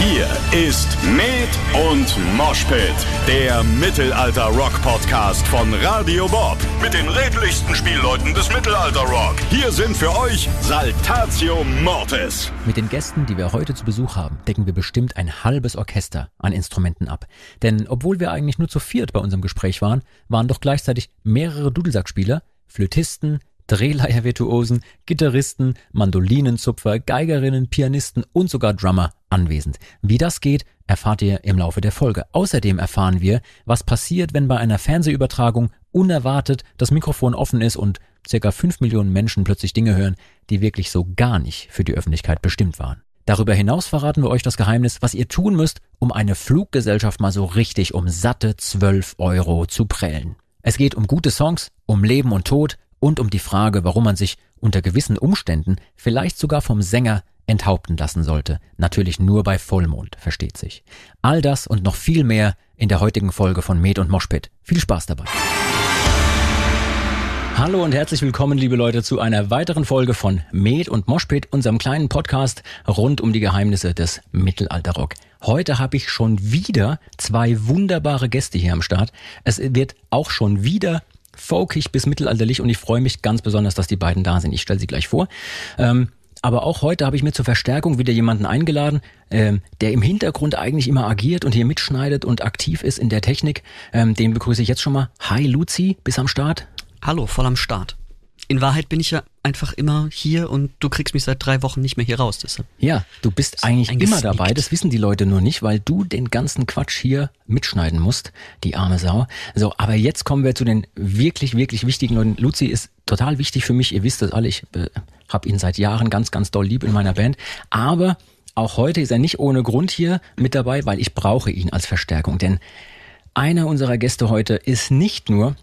Hier ist Med und Moshpit, der Mittelalter-Rock-Podcast von Radio Bob. Mit den redlichsten Spielleuten des Mittelalter-Rock. Hier sind für euch Saltatio Mortis. Mit den Gästen, die wir heute zu Besuch haben, decken wir bestimmt ein halbes Orchester an Instrumenten ab. Denn obwohl wir eigentlich nur zu viert bei unserem Gespräch waren, waren doch gleichzeitig mehrere Dudelsackspieler, Flötisten, Drehleiervirtuosen, Gitarristen, Mandolinenzupfer, Geigerinnen, Pianisten und sogar Drummer anwesend. Wie das geht, erfahrt ihr im Laufe der Folge. Außerdem erfahren wir, was passiert, wenn bei einer Fernsehübertragung unerwartet das Mikrofon offen ist und circa fünf Millionen Menschen plötzlich Dinge hören, die wirklich so gar nicht für die Öffentlichkeit bestimmt waren. Darüber hinaus verraten wir euch das Geheimnis, was ihr tun müsst, um eine Fluggesellschaft mal so richtig um satte 12 Euro zu prellen. Es geht um gute Songs, um Leben und Tod, und um die Frage, warum man sich unter gewissen Umständen vielleicht sogar vom Sänger enthaupten lassen sollte. Natürlich nur bei Vollmond, versteht sich. All das und noch viel mehr in der heutigen Folge von Med und Moshpit. Viel Spaß dabei. Hallo und herzlich willkommen, liebe Leute, zu einer weiteren Folge von Med und Moshpit, unserem kleinen Podcast rund um die Geheimnisse des Mittelalterrock. Heute habe ich schon wieder zwei wunderbare Gäste hier am Start. Es wird auch schon wieder folkig bis mittelalterlich und ich freue mich ganz besonders, dass die beiden da sind. Ich stelle sie gleich vor. Ähm, aber auch heute habe ich mir zur Verstärkung wieder jemanden eingeladen, ähm, der im Hintergrund eigentlich immer agiert und hier mitschneidet und aktiv ist in der Technik. Ähm, den begrüße ich jetzt schon mal. Hi Luzi, bis am Start. Hallo, voll am Start in Wahrheit bin ich ja einfach immer hier und du kriegst mich seit drei Wochen nicht mehr hier raus. Deshalb. Ja, du bist eigentlich immer dabei. Das wissen die Leute nur nicht, weil du den ganzen Quatsch hier mitschneiden musst, die arme Sau. So, aber jetzt kommen wir zu den wirklich, wirklich wichtigen Leuten. Luzi ist total wichtig für mich. Ihr wisst das alle. Ich äh, habe ihn seit Jahren ganz, ganz doll lieb in meiner Band. Aber auch heute ist er nicht ohne Grund hier mit dabei, weil ich brauche ihn als Verstärkung. Denn einer unserer Gäste heute ist nicht nur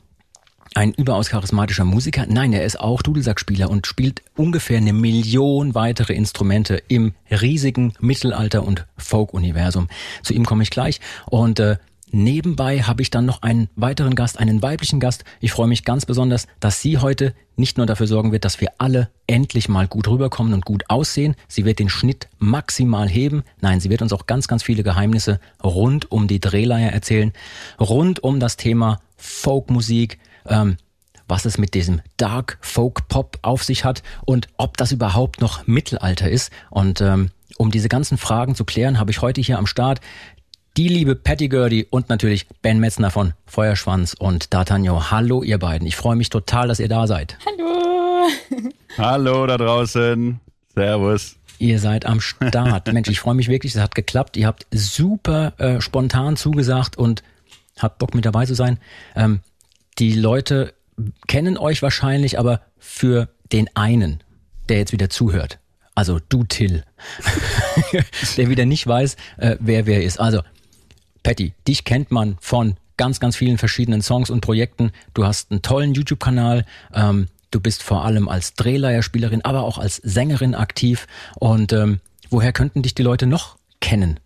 ein überaus charismatischer Musiker. Nein, er ist auch Dudelsackspieler und spielt ungefähr eine Million weitere Instrumente im riesigen Mittelalter- und Folk-Universum. Zu ihm komme ich gleich. Und äh, nebenbei habe ich dann noch einen weiteren Gast, einen weiblichen Gast. Ich freue mich ganz besonders, dass sie heute nicht nur dafür sorgen wird, dass wir alle endlich mal gut rüberkommen und gut aussehen. Sie wird den Schnitt maximal heben. Nein, sie wird uns auch ganz, ganz viele Geheimnisse rund um die Drehleier erzählen, rund um das Thema Folkmusik, ähm, was es mit diesem Dark Folk Pop auf sich hat und ob das überhaupt noch Mittelalter ist. Und ähm, um diese ganzen Fragen zu klären, habe ich heute hier am Start die liebe Patty Gurdy und natürlich Ben Metzner von Feuerschwanz und D'Artagnan. Hallo ihr beiden. Ich freue mich total, dass ihr da seid. Hallo. Hallo da draußen. Servus. Ihr seid am Start. Mensch, ich freue mich wirklich, es hat geklappt. Ihr habt super äh, spontan zugesagt und habt Bock mit dabei zu sein. Ähm, die Leute kennen euch wahrscheinlich, aber für den einen, der jetzt wieder zuhört, also du Till, der wieder nicht weiß, äh, wer wer ist. Also, Patty, dich kennt man von ganz, ganz vielen verschiedenen Songs und Projekten. Du hast einen tollen YouTube-Kanal. Ähm, du bist vor allem als Drehleierspielerin, aber auch als Sängerin aktiv. Und ähm, woher könnten dich die Leute noch kennen?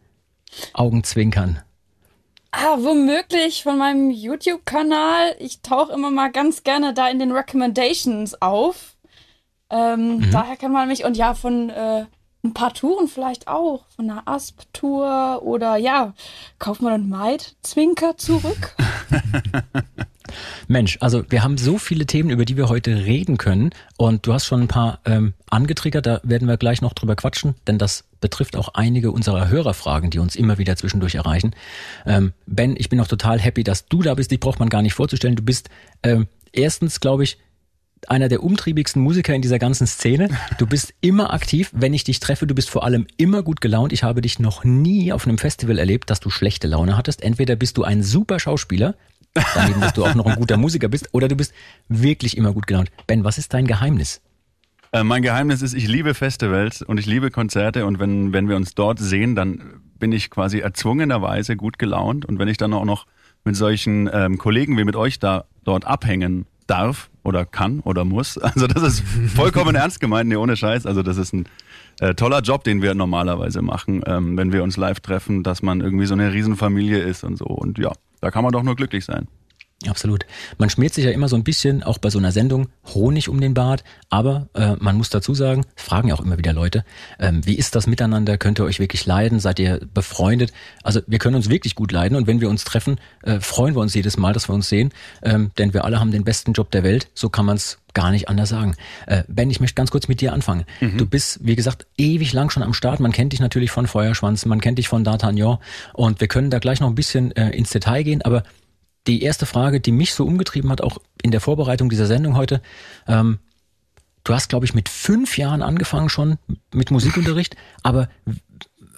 Augenzwinkern. Ah, womöglich von meinem YouTube-Kanal. Ich tauche immer mal ganz gerne da in den Recommendations auf. Ähm, mhm. Daher kann man mich und ja, von äh, ein paar Touren vielleicht auch. Von einer Asp-Tour oder ja, Kaufmann und Maid, Zwinker zurück. Mensch, also wir haben so viele Themen, über die wir heute reden können. Und du hast schon ein paar ähm, angetriggert, da werden wir gleich noch drüber quatschen, denn das betrifft auch einige unserer Hörerfragen, die uns immer wieder zwischendurch erreichen. Ähm, ben, ich bin auch total happy, dass du da bist. Die braucht man gar nicht vorzustellen. Du bist ähm, erstens, glaube ich, einer der umtriebigsten Musiker in dieser ganzen Szene. Du bist immer aktiv. Wenn ich dich treffe, du bist vor allem immer gut gelaunt. Ich habe dich noch nie auf einem Festival erlebt, dass du schlechte Laune hattest. Entweder bist du ein super Schauspieler, daneben, dass du auch noch ein guter Musiker bist, oder du bist wirklich immer gut gelaunt. Ben, was ist dein Geheimnis? Äh, mein Geheimnis ist, ich liebe Festivals und ich liebe Konzerte. Und wenn, wenn wir uns dort sehen, dann bin ich quasi erzwungenerweise gut gelaunt. Und wenn ich dann auch noch mit solchen ähm, Kollegen wie mit euch da dort abhängen darf oder kann oder muss, also das ist vollkommen ernst gemeint, nee, ohne Scheiß, also das ist ein äh, toller Job, den wir normalerweise machen, ähm, wenn wir uns live treffen, dass man irgendwie so eine Riesenfamilie ist und so. Und ja, da kann man doch nur glücklich sein. Absolut. Man schmiert sich ja immer so ein bisschen, auch bei so einer Sendung, Honig um den Bart. Aber äh, man muss dazu sagen, fragen ja auch immer wieder Leute, ähm, wie ist das miteinander? Könnt ihr euch wirklich leiden? Seid ihr befreundet? Also wir können uns wirklich gut leiden und wenn wir uns treffen, äh, freuen wir uns jedes Mal, dass wir uns sehen. Ähm, denn wir alle haben den besten Job der Welt. So kann man es gar nicht anders sagen. Äh, ben, ich möchte ganz kurz mit dir anfangen. Mhm. Du bist, wie gesagt, ewig lang schon am Start. Man kennt dich natürlich von Feuerschwanz, man kennt dich von D'Artagnan und wir können da gleich noch ein bisschen äh, ins Detail gehen, aber die erste Frage, die mich so umgetrieben hat, auch in der Vorbereitung dieser Sendung heute. Ähm, du hast, glaube ich, mit fünf Jahren angefangen schon mit Musikunterricht, aber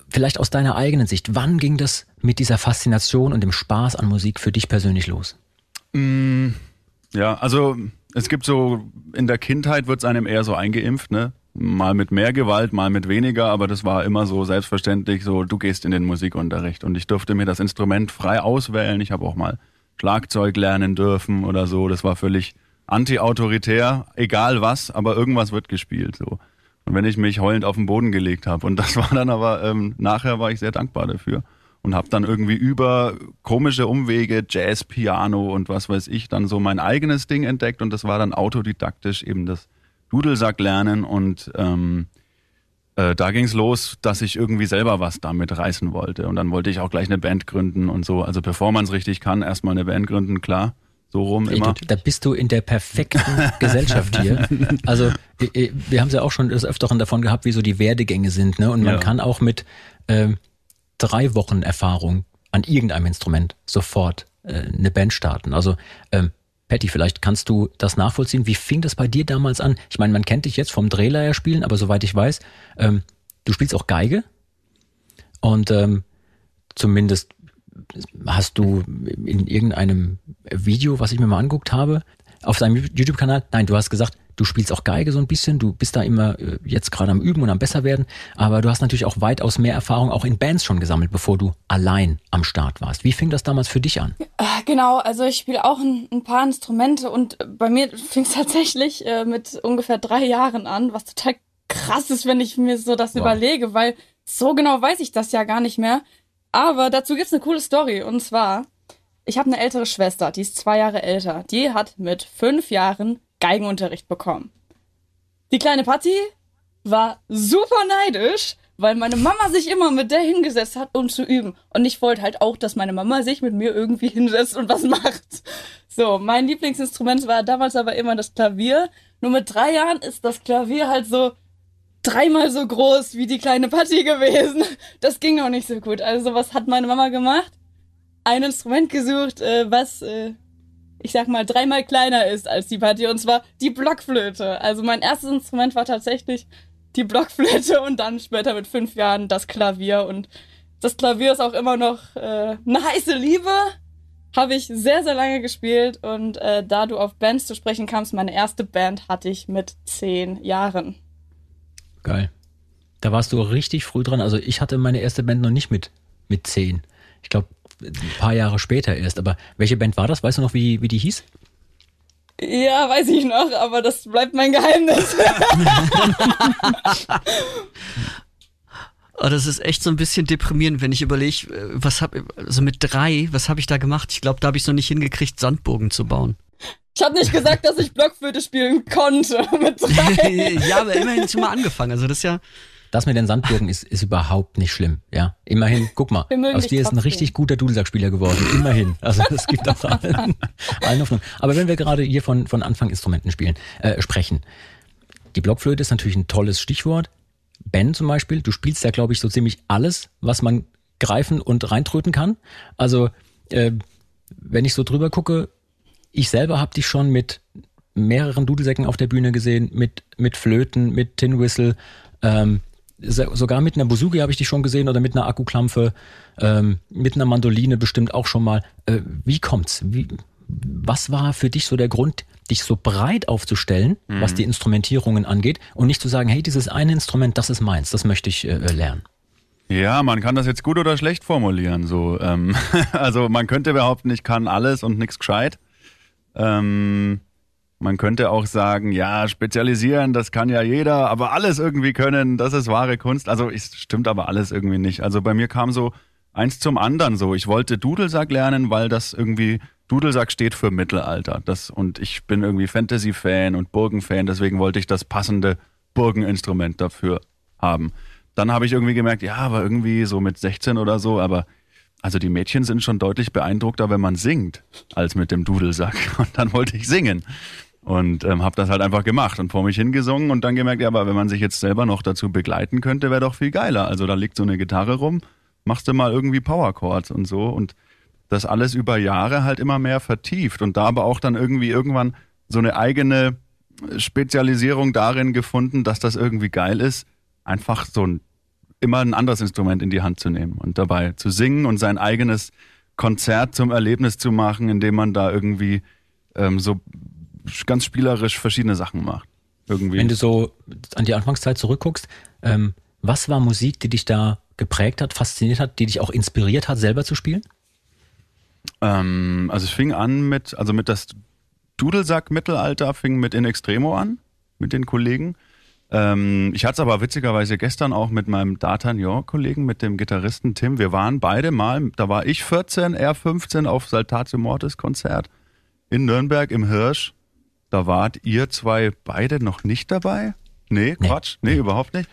vielleicht aus deiner eigenen Sicht, wann ging das mit dieser Faszination und dem Spaß an Musik für dich persönlich los? Mm, ja, also es gibt so, in der Kindheit wird es einem eher so eingeimpft, ne? Mal mit mehr Gewalt, mal mit weniger, aber das war immer so selbstverständlich, so du gehst in den Musikunterricht und ich durfte mir das Instrument frei auswählen. Ich habe auch mal Schlagzeug lernen dürfen oder so. Das war völlig anti-autoritär, egal was, aber irgendwas wird gespielt so. Und wenn ich mich heulend auf den Boden gelegt habe und das war dann aber ähm, nachher war ich sehr dankbar dafür und habe dann irgendwie über komische Umwege Jazz, Piano und was weiß ich dann so mein eigenes Ding entdeckt und das war dann autodidaktisch eben das Dudelsack lernen und ähm, äh, da ging es los, dass ich irgendwie selber was damit reißen wollte. Und dann wollte ich auch gleich eine Band gründen und so. Also bevor man es richtig kann, erstmal eine Band gründen, klar. So rum immer. Da bist du in der perfekten Gesellschaft hier. Also wir haben es ja auch schon des Öfteren davon gehabt, wie so die Werdegänge sind. Ne? Und man ja. kann auch mit äh, drei Wochen Erfahrung an irgendeinem Instrument sofort äh, eine Band starten. Also ähm, Patty, vielleicht kannst du das nachvollziehen. Wie fing das bei dir damals an? Ich meine, man kennt dich jetzt vom Drehleier spielen, aber soweit ich weiß, ähm, du spielst auch Geige. Und ähm, zumindest hast du in irgendeinem Video, was ich mir mal anguckt habe, auf deinem YouTube-Kanal, nein, du hast gesagt, du spielst auch Geige so ein bisschen, du bist da immer äh, jetzt gerade am Üben und am besser werden, aber du hast natürlich auch weitaus mehr Erfahrung auch in Bands schon gesammelt, bevor du allein am Start warst. Wie fing das damals für dich an? Äh, genau, also ich spiele auch ein, ein, paar Instrumente und bei mir fing es tatsächlich äh, mit ungefähr drei Jahren an, was total krass ist, wenn ich mir so das wow. überlege, weil so genau weiß ich das ja gar nicht mehr. Aber dazu gibt's eine coole Story und zwar ich habe eine ältere Schwester, die ist zwei Jahre älter. Die hat mit fünf Jahren Geigenunterricht bekommen. Die kleine Patti war super neidisch, weil meine Mama sich immer mit der hingesetzt hat, um zu üben. Und ich wollte halt auch, dass meine Mama sich mit mir irgendwie hinsetzt und was macht. So, mein Lieblingsinstrument war damals aber immer das Klavier. Nur mit drei Jahren ist das Klavier halt so dreimal so groß wie die kleine Patti gewesen. Das ging noch nicht so gut. Also was hat meine Mama gemacht? ein Instrument gesucht, äh, was, äh, ich sag mal, dreimal kleiner ist als die Partie, und zwar die Blockflöte. Also mein erstes Instrument war tatsächlich die Blockflöte und dann später mit fünf Jahren das Klavier. Und das Klavier ist auch immer noch äh, eine heiße Liebe. Habe ich sehr, sehr lange gespielt und äh, da du auf Bands zu sprechen kamst, meine erste Band hatte ich mit zehn Jahren. Geil. Da warst du richtig früh dran. Also ich hatte meine erste Band noch nicht mit, mit zehn. Ich glaube, ein paar Jahre später erst. Aber welche Band war das? Weißt du noch, wie, wie die hieß? Ja, weiß ich noch, aber das bleibt mein Geheimnis. Oh, das ist echt so ein bisschen deprimierend, wenn ich überlege, was hab, also mit drei, was habe ich da gemacht? Ich glaube, da habe ich es noch nicht hingekriegt, Sandburgen zu bauen. Ich habe nicht gesagt, dass ich Blockflöte spielen konnte mit drei. ja, aber immerhin schon mal angefangen. Also das ist ja, das mit den Sandburgen ist, ist überhaupt nicht schlimm. Ja, immerhin, guck mal, aus dir ist ein richtig guter Dudelsackspieler geworden. Immerhin. Also es gibt auch allen, allen Hoffnung. Aber wenn wir gerade hier von, von Anfang-Instrumenten spielen, äh, sprechen. Die Blockflöte ist natürlich ein tolles Stichwort. Ben zum Beispiel, du spielst ja, glaube ich, so ziemlich alles, was man greifen und reintröten kann. Also, äh, wenn ich so drüber gucke, ich selber habe dich schon mit mehreren Dudelsäcken auf der Bühne gesehen, mit, mit Flöten, mit Tin Whistle. Ähm, sogar mit einer Buzuki habe ich dich schon gesehen oder mit einer Akkuklampfe, ähm, mit einer Mandoline bestimmt auch schon mal. Äh, wie kommt's? Wie, was war für dich so der Grund, dich so breit aufzustellen, mhm. was die Instrumentierungen angeht und nicht zu sagen, hey, dieses eine Instrument, das ist meins, das möchte ich äh, lernen? Ja, man kann das jetzt gut oder schlecht formulieren. So, ähm, also man könnte behaupten, ich kann alles und nichts gescheit. Ähm, man könnte auch sagen, ja, spezialisieren, das kann ja jeder, aber alles irgendwie können, das ist wahre Kunst. Also es stimmt aber alles irgendwie nicht. Also bei mir kam so eins zum anderen so. Ich wollte Dudelsack lernen, weil das irgendwie Dudelsack steht für Mittelalter. Das, und ich bin irgendwie Fantasy-Fan und Burgen-Fan, deswegen wollte ich das passende Burgeninstrument dafür haben. Dann habe ich irgendwie gemerkt, ja, aber irgendwie so mit 16 oder so, aber also die Mädchen sind schon deutlich beeindruckter, wenn man singt, als mit dem Dudelsack. Und dann wollte ich singen. Und ähm, habe das halt einfach gemacht und vor mich hingesungen und dann gemerkt, ja, aber wenn man sich jetzt selber noch dazu begleiten könnte, wäre doch viel geiler. Also da liegt so eine Gitarre rum, machst du mal irgendwie Power Chords und so und das alles über Jahre halt immer mehr vertieft und da aber auch dann irgendwie irgendwann so eine eigene Spezialisierung darin gefunden, dass das irgendwie geil ist, einfach so ein immer ein anderes Instrument in die Hand zu nehmen und dabei zu singen und sein eigenes Konzert zum Erlebnis zu machen, indem man da irgendwie ähm, so ganz spielerisch verschiedene Sachen macht. Irgendwie. Wenn du so an die Anfangszeit zurückguckst, ähm, was war Musik, die dich da geprägt hat, fasziniert hat, die dich auch inspiriert hat, selber zu spielen? Ähm, also es fing an mit, also mit das Dudelsack-Mittelalter fing mit In Extremo an, mit den Kollegen. Ähm, ich hatte es aber witzigerweise gestern auch mit meinem D'Artagnan-Kollegen, mit dem Gitarristen Tim. Wir waren beide mal, da war ich 14, er 15 auf Saltatio Mortis Konzert in Nürnberg im Hirsch. Da wart ihr zwei beide noch nicht dabei? Nee, Quatsch, nee, nee überhaupt nicht.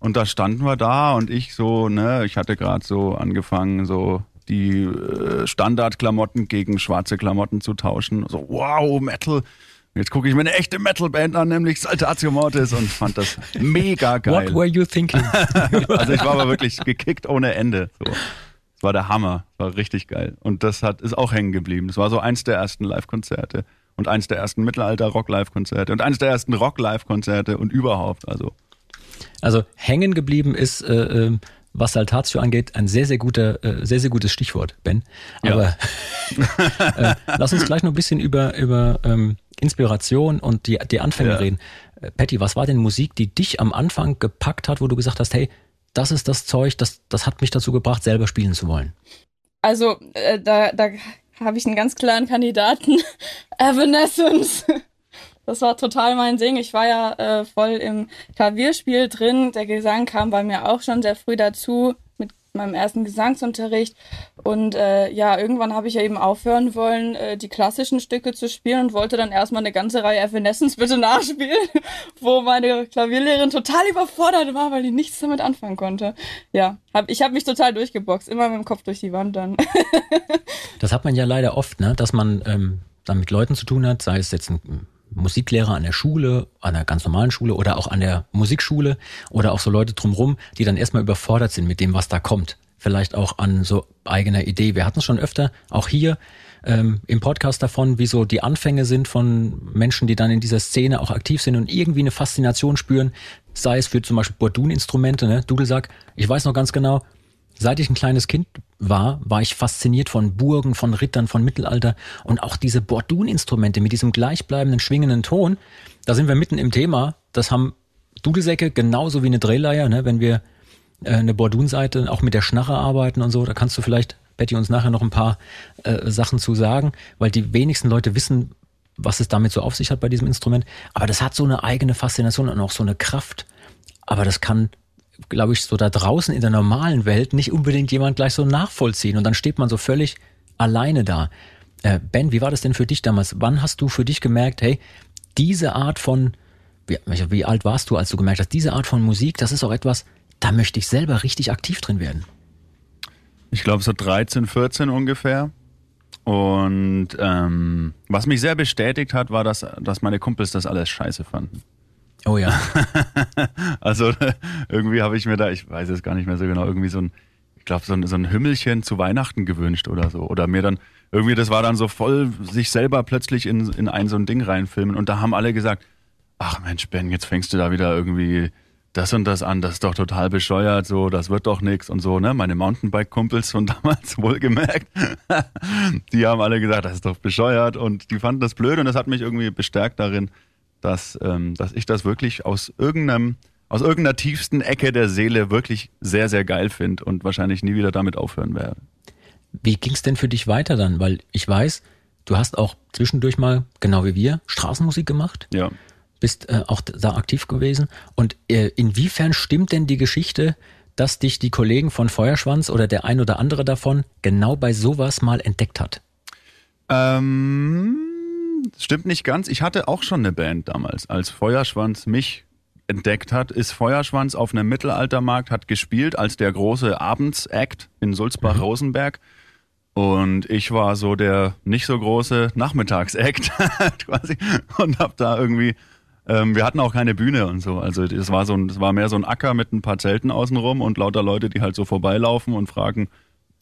Und da standen wir da und ich so, ne, ich hatte gerade so angefangen, so die äh, Standardklamotten gegen schwarze Klamotten zu tauschen. So, wow, Metal. Jetzt gucke ich mir eine echte Metalband an, nämlich Saltatio Mortis und fand das mega geil. What were you thinking? also ich war aber wirklich gekickt ohne Ende. So. Das war der Hammer. War richtig geil. Und das hat, ist auch hängen geblieben. Das war so eins der ersten Live-Konzerte und eins der ersten Mittelalter-Rock-Live-Konzerte und eins der ersten Rock-Live-Konzerte und überhaupt. Also. Also hängen geblieben ist äh, ähm, was Saltatio angeht, ein sehr, sehr guter, äh, sehr, sehr gutes Stichwort, Ben. Aber ja. äh, lass uns gleich noch ein bisschen über, über ähm, Inspiration und die, die Anfänge ja. reden. Äh, Patty, was war denn Musik, die dich am Anfang gepackt hat, wo du gesagt hast, hey, das ist das Zeug, das, das hat mich dazu gebracht, selber spielen zu wollen? Also, äh, da, da habe ich einen ganz klaren Kandidaten. Evanescence. Das war total mein Ding. Ich war ja äh, voll im Klavierspiel drin. Der Gesang kam bei mir auch schon sehr früh dazu meinem ersten Gesangsunterricht. Und äh, ja, irgendwann habe ich ja eben aufhören wollen, äh, die klassischen Stücke zu spielen und wollte dann erstmal eine ganze Reihe Evanescence bitte nachspielen, wo meine Klavierlehrerin total überfordert war, weil die nichts damit anfangen konnte. Ja, hab, ich habe mich total durchgeboxt, immer mit dem Kopf durch die Wand dann. das hat man ja leider oft, ne? dass man ähm, dann mit Leuten zu tun hat, sei es jetzt ein Musiklehrer an der Schule, an der ganz normalen Schule oder auch an der Musikschule oder auch so Leute drumrum, die dann erstmal überfordert sind mit dem, was da kommt. Vielleicht auch an so eigener Idee. Wir hatten es schon öfter, auch hier ähm, im Podcast davon, wie so die Anfänge sind von Menschen, die dann in dieser Szene auch aktiv sind und irgendwie eine Faszination spüren, sei es für zum Beispiel Bordun-Instrumente, ne? Dudelsack. Ich weiß noch ganz genau, Seit ich ein kleines Kind war, war ich fasziniert von Burgen, von Rittern, von Mittelalter und auch diese Bordun-Instrumente mit diesem gleichbleibenden, schwingenden Ton. Da sind wir mitten im Thema. Das haben Dudelsäcke genauso wie eine Drehleier, ne? wenn wir äh, eine Bordun-Seite auch mit der Schnarre arbeiten und so. Da kannst du vielleicht, Betty, uns nachher noch ein paar äh, Sachen zu sagen, weil die wenigsten Leute wissen, was es damit so auf sich hat bei diesem Instrument. Aber das hat so eine eigene Faszination und auch so eine Kraft. Aber das kann glaube ich, so da draußen in der normalen Welt nicht unbedingt jemand gleich so nachvollziehen. Und dann steht man so völlig alleine da. Äh, ben, wie war das denn für dich damals? Wann hast du für dich gemerkt, hey, diese Art von, wie, wie alt warst du, als du gemerkt hast, diese Art von Musik, das ist auch etwas, da möchte ich selber richtig aktiv drin werden? Ich glaube so 13, 14 ungefähr. Und ähm, was mich sehr bestätigt hat, war, dass, dass meine Kumpels das alles scheiße fanden. Oh ja. also irgendwie habe ich mir da, ich weiß es gar nicht mehr so genau, irgendwie so ein, ich glaube, so ein, so ein Hümmelchen zu Weihnachten gewünscht oder so. Oder mir dann, irgendwie, das war dann so voll, sich selber plötzlich in, in ein so ein Ding reinfilmen. Und da haben alle gesagt, ach Mensch, Ben, jetzt fängst du da wieder irgendwie das und das an, das ist doch total bescheuert, so, das wird doch nix und so, ne? Meine Mountainbike-Kumpels von damals wohlgemerkt, die haben alle gesagt, das ist doch bescheuert und die fanden das blöd und das hat mich irgendwie bestärkt darin, dass, ähm, dass ich das wirklich aus irgendeinem, aus irgendeiner tiefsten Ecke der Seele wirklich sehr, sehr geil finde und wahrscheinlich nie wieder damit aufhören werde. Wie ging es denn für dich weiter dann? Weil ich weiß, du hast auch zwischendurch mal, genau wie wir, Straßenmusik gemacht. Ja. Bist äh, auch da aktiv gewesen. Und äh, inwiefern stimmt denn die Geschichte, dass dich die Kollegen von Feuerschwanz oder der ein oder andere davon genau bei sowas mal entdeckt hat? Ähm, stimmt nicht ganz. Ich hatte auch schon eine Band damals. Als Feuerschwanz mich entdeckt hat, ist Feuerschwanz auf einem Mittelaltermarkt, hat gespielt als der große Abends-Act in Sulzbach-Rosenberg. Und ich war so der nicht so große Nachmittags-Act quasi und hab da irgendwie ähm, wir hatten auch keine Bühne und so. Also es war so es war mehr so ein Acker mit ein paar Zelten außenrum und lauter Leute, die halt so vorbeilaufen und fragen,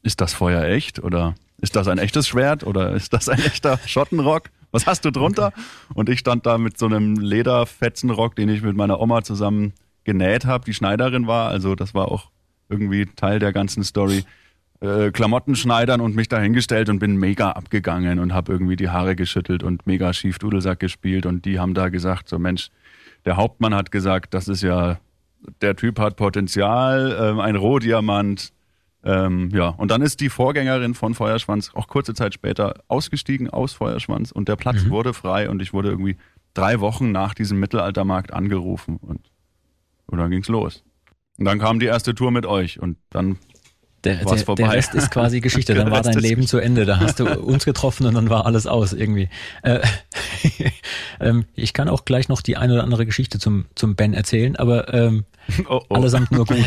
ist das Feuer echt oder ist das ein echtes Schwert oder ist das ein echter Schottenrock? Was hast du drunter? Und ich stand da mit so einem Lederfetzenrock, den ich mit meiner Oma zusammen genäht habe, die Schneiderin war. Also das war auch irgendwie Teil der ganzen Story. Äh, Klamotten schneidern und mich dahingestellt und bin mega abgegangen und habe irgendwie die Haare geschüttelt und mega schief Dudelsack gespielt und die haben da gesagt, so Mensch, der Hauptmann hat gesagt, das ist ja, der Typ hat Potenzial, ähm, ein Rohdiamant. Ähm, ja, und dann ist die Vorgängerin von Feuerschwanz auch kurze Zeit später ausgestiegen aus Feuerschwanz und der Platz mhm. wurde frei und ich wurde irgendwie drei Wochen nach diesem Mittelaltermarkt angerufen und, und dann ging's los. Und dann kam die erste Tour mit euch und dann der, der, der, Rest ist quasi Geschichte. Dann war dein Leben zu Ende. Da hast du uns getroffen und dann war alles aus irgendwie. Äh, ähm, ich kann auch gleich noch die eine oder andere Geschichte zum, zum Ben erzählen, aber ähm, oh, oh. allesamt nur gut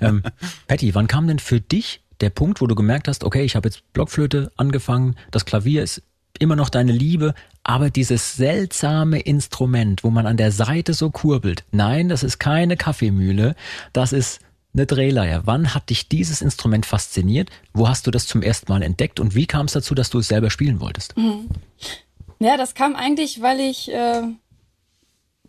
ähm, Patty, wann kam denn für dich der Punkt, wo du gemerkt hast, okay, ich habe jetzt Blockflöte angefangen, das Klavier ist immer noch deine Liebe, aber dieses seltsame Instrument, wo man an der Seite so kurbelt, nein, das ist keine Kaffeemühle, das ist eine Drehleier. Wann hat dich dieses Instrument fasziniert? Wo hast du das zum ersten Mal entdeckt und wie kam es dazu, dass du es selber spielen wolltest? Mhm. Ja, das kam eigentlich, weil ich äh,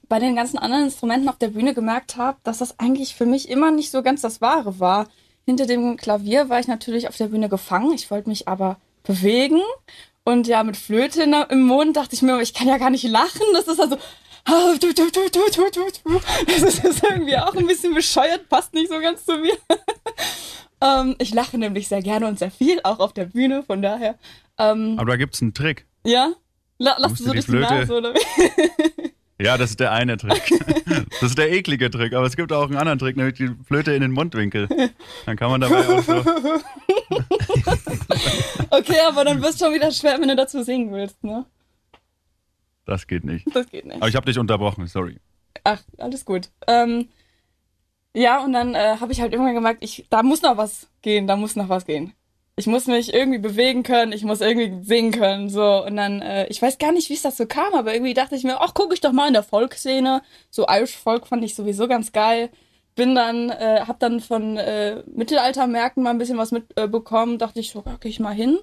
bei den ganzen anderen Instrumenten auf der Bühne gemerkt habe, dass das eigentlich für mich immer nicht so ganz das Wahre war. Hinter dem Klavier war ich natürlich auf der Bühne gefangen. Ich wollte mich aber bewegen. Und ja, mit Flöte im Mund dachte ich mir, ich kann ja gar nicht lachen. Das ist also das ist irgendwie auch ein bisschen bescheuert, passt nicht so ganz zu mir. ähm, ich lache nämlich sehr gerne und sehr viel, auch auf der Bühne, von daher. Ähm, Aber da gibt es einen Trick. Ja? La lass du so die Nase, oder wie? Ja, das ist der eine Trick. Das ist der eklige Trick. Aber es gibt auch einen anderen Trick, nämlich die Flöte in den Mundwinkel. Dann kann man dabei auch so. Okay, aber dann wirst du schon wieder schwer, wenn du dazu singen willst, ne? Das geht nicht. Das geht nicht. Aber ich habe dich unterbrochen, sorry. Ach, alles gut. Ähm, ja, und dann äh, habe ich halt irgendwann gemerkt, ich, da muss noch was gehen, da muss noch was gehen. Ich muss mich irgendwie bewegen können, ich muss irgendwie singen können, so. Und dann, äh, ich weiß gar nicht, wie es so kam, aber irgendwie dachte ich mir, ach, gucke ich doch mal in der Folkszene. So Irish Folk fand ich sowieso ganz geil. Bin dann, äh, hab dann von äh, Mittelaltermärkten mal ein bisschen was mitbekommen, äh, dachte ich so, okay, ich mal hin.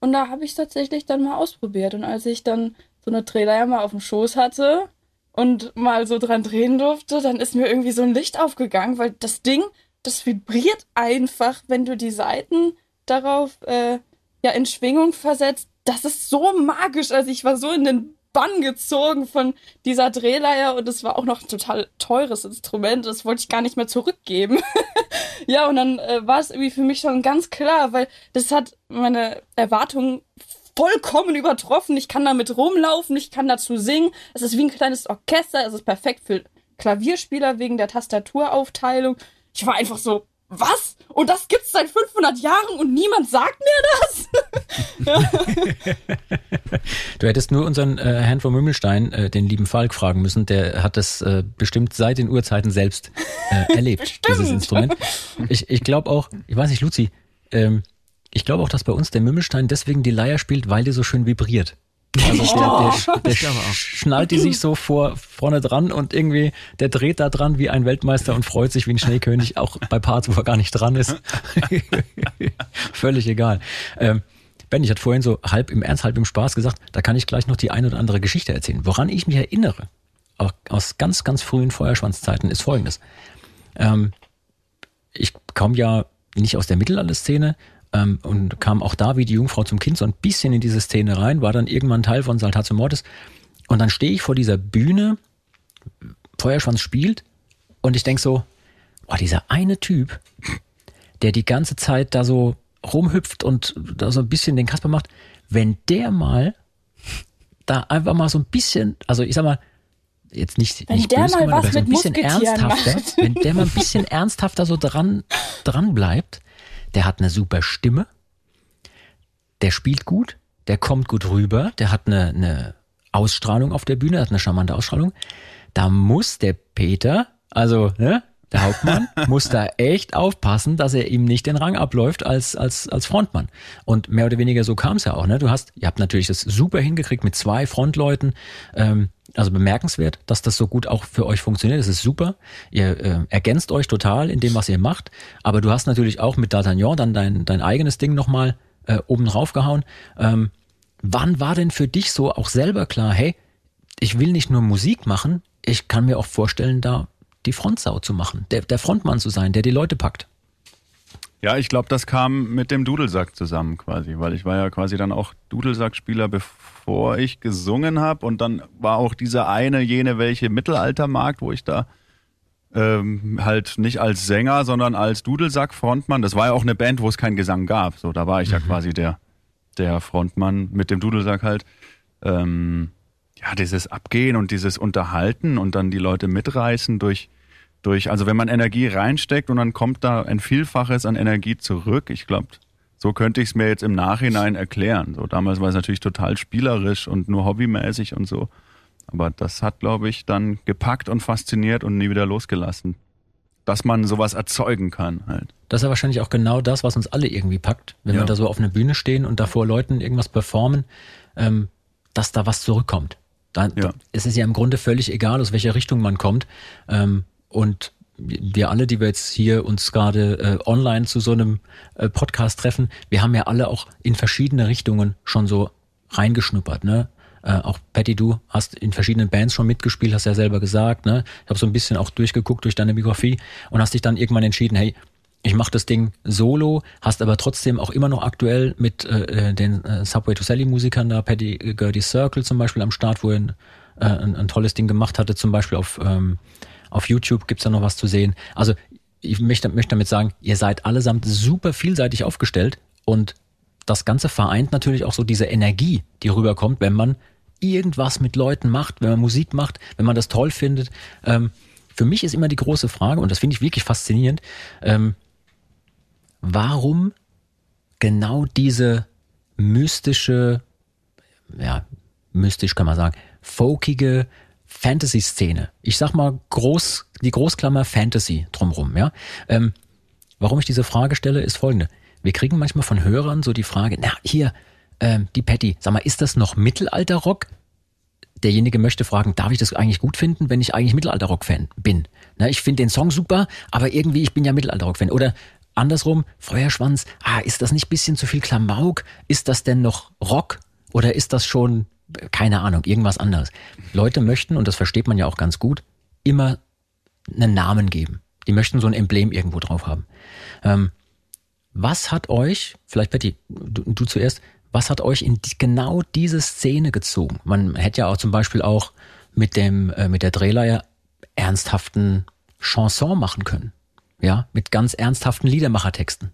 Und da habe ich tatsächlich dann mal ausprobiert. Und als ich dann so eine Trailer mal auf dem Schoß hatte und mal so dran drehen durfte, dann ist mir irgendwie so ein Licht aufgegangen, weil das Ding, das vibriert einfach, wenn du die Seiten darauf äh, ja in Schwingung versetzt. Das ist so magisch. Also ich war so in den Bann gezogen von dieser Drehleier und es war auch noch ein total teures Instrument. Das wollte ich gar nicht mehr zurückgeben. ja, und dann äh, war es irgendwie für mich schon ganz klar, weil das hat meine Erwartungen vollkommen übertroffen. Ich kann damit rumlaufen, ich kann dazu singen. Es ist wie ein kleines Orchester. Es ist perfekt für Klavierspieler wegen der Tastaturaufteilung. Ich war einfach so, was? Und das gibt's seit 500 Jahren und niemand sagt mir das? du hättest nur unseren äh, Herrn von Mümmelstein, äh, den lieben Falk, fragen müssen. Der hat das äh, bestimmt seit den Urzeiten selbst äh, erlebt, dieses Instrument. Ich, ich glaube auch, ich weiß nicht, Luzi, ähm, ich glaube auch, dass bei uns der Mümmelstein deswegen die Leier spielt, weil die so schön vibriert. Also der, der, der schnallt die sich so vor, vorne dran und irgendwie, der dreht da dran wie ein Weltmeister und freut sich wie ein Schneekönig, auch bei Parts, wo er gar nicht dran ist. Völlig egal. Ähm, ben, ich hatte vorhin so halb im Ernst, halb im Spaß gesagt, da kann ich gleich noch die eine oder andere Geschichte erzählen. Woran ich mich erinnere, auch aus ganz, ganz frühen Feuerschwanzzeiten, ist folgendes. Ähm, ich komme ja nicht aus der Mittelalterszene, ähm, und kam auch da wie die Jungfrau zum Kind so ein bisschen in diese Szene rein, war dann irgendwann Teil von Saltatio Mortis. Und dann stehe ich vor dieser Bühne, Feuerschwanz spielt und ich denke so, boah, dieser eine Typ, der die ganze Zeit da so rumhüpft und da so ein bisschen den Kasper macht, wenn der mal da einfach mal so ein bisschen, also ich sag mal, jetzt nicht, wenn nicht der böse, mal was so ein bisschen ernsthafter, macht. wenn der mal ein bisschen ernsthafter so dran, dran bleibt, der hat eine super Stimme, der spielt gut, der kommt gut rüber, der hat eine, eine Ausstrahlung auf der Bühne, hat eine charmante Ausstrahlung. Da muss der Peter, also ne, der Hauptmann, muss da echt aufpassen, dass er ihm nicht den Rang abläuft als, als, als Frontmann. Und mehr oder weniger so kam es ja auch. Ne? Du hast, ihr habt natürlich das super hingekriegt mit zwei Frontleuten. Ähm, also bemerkenswert, dass das so gut auch für euch funktioniert. Das ist super. Ihr äh, ergänzt euch total in dem, was ihr macht. Aber du hast natürlich auch mit D'Artagnan dann dein, dein eigenes Ding nochmal äh, oben drauf gehauen. Ähm, wann war denn für dich so auch selber klar, hey, ich will nicht nur Musik machen, ich kann mir auch vorstellen, da die Frontsau zu machen, der, der Frontmann zu sein, der die Leute packt. Ja, ich glaube, das kam mit dem Dudelsack zusammen quasi, weil ich war ja quasi dann auch Dudelsackspieler, bevor ich gesungen habe und dann war auch dieser eine, jene, welche Mittelaltermarkt, wo ich da ähm, halt nicht als Sänger, sondern als Dudelsack-Frontmann. Das war ja auch eine Band, wo es keinen Gesang gab. So, da war ich mhm. ja quasi der, der Frontmann mit dem Dudelsack halt. Ähm, ja, dieses Abgehen und dieses Unterhalten und dann die Leute mitreißen durch, durch, also wenn man Energie reinsteckt und dann kommt da ein Vielfaches an Energie zurück, ich glaube, so könnte ich es mir jetzt im Nachhinein erklären. So damals war es natürlich total spielerisch und nur hobbymäßig und so. Aber das hat, glaube ich, dann gepackt und fasziniert und nie wieder losgelassen. Dass man sowas erzeugen kann halt. Das ist ja wahrscheinlich auch genau das, was uns alle irgendwie packt, wenn ja. wir da so auf einer Bühne stehen und davor Leuten irgendwas performen, ähm, dass da was zurückkommt. Dann, ja. Es ist ja im Grunde völlig egal, aus welcher Richtung man kommt. Ähm, und wir alle, die wir jetzt hier uns gerade äh, online zu so einem äh, Podcast treffen, wir haben ja alle auch in verschiedene Richtungen schon so reingeschnuppert, ne? Äh, auch Patty, du hast in verschiedenen Bands schon mitgespielt, hast ja selber gesagt, ne? Ich habe so ein bisschen auch durchgeguckt durch deine Biografie und hast dich dann irgendwann entschieden, hey, ich mache das Ding solo, hast aber trotzdem auch immer noch aktuell mit äh, äh den äh, Subway to Sally Musikern da, Paddy Gertie Circle zum Beispiel am Start, wo er ein, äh, ein, ein tolles Ding gemacht hatte, zum Beispiel auf, ähm, auf YouTube gibt's da noch was zu sehen. Also ich möchte, möchte damit sagen, ihr seid allesamt super vielseitig aufgestellt und das Ganze vereint natürlich auch so diese Energie, die rüberkommt, wenn man irgendwas mit Leuten macht, wenn man Musik macht, wenn man das toll findet. Ähm, für mich ist immer die große Frage, und das finde ich wirklich faszinierend, ähm, warum genau diese mystische, ja, mystisch kann man sagen, folkige Fantasy-Szene. Ich sag mal groß, die Großklammer Fantasy drumrum, ja. Ähm, warum ich diese Frage stelle, ist folgende. Wir kriegen manchmal von Hörern so die Frage, na, hier, ähm, die Patty, sag mal, ist das noch Mittelalter-Rock? Derjenige möchte fragen, darf ich das eigentlich gut finden, wenn ich eigentlich Mittelalter-Rock-Fan bin? Na, ich finde den Song super, aber irgendwie, ich bin ja Mittelalter-Rock-Fan. Oder Andersrum, Feuerschwanz, ah, ist das nicht bisschen zu viel Klamauk? Ist das denn noch Rock? Oder ist das schon, keine Ahnung, irgendwas anderes? Leute möchten, und das versteht man ja auch ganz gut, immer einen Namen geben. Die möchten so ein Emblem irgendwo drauf haben. Ähm, was hat euch, vielleicht Betty, du, du zuerst, was hat euch in die, genau diese Szene gezogen? Man hätte ja auch zum Beispiel auch mit dem, äh, mit der Drehleier ernsthaften Chanson machen können. Ja, mit ganz ernsthaften Liedermachertexten.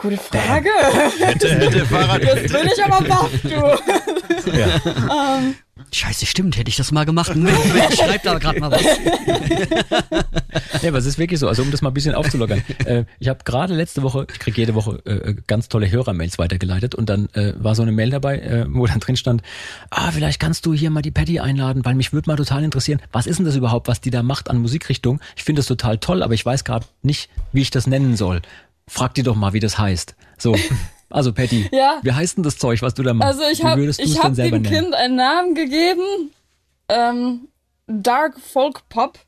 Gute Frage. Hätte, hätte Fahrrad. Jetzt bin ich aber baff, du. Ja. ähm. Scheiße, stimmt, hätte ich das mal gemacht. Ich schreibe da gerade mal was. ja, aber es ist wirklich so, also um das mal ein bisschen aufzulockern. Äh, ich habe gerade letzte Woche, ich kriege jede Woche äh, ganz tolle Hörermails weitergeleitet und dann äh, war so eine Mail dabei, äh, wo dann drin stand, ah, vielleicht kannst du hier mal die Patty einladen, weil mich würde mal total interessieren, was ist denn das überhaupt, was die da macht an Musikrichtung? Ich finde das total toll, aber ich weiß gerade nicht, wie ich das nennen soll. Frag die doch mal, wie das heißt. So. Also Patty, ja. wie heißt denn das Zeug, was du da machst? Also ich habe hab dem nennen? Kind einen Namen gegeben, ähm, Dark Folk Pop,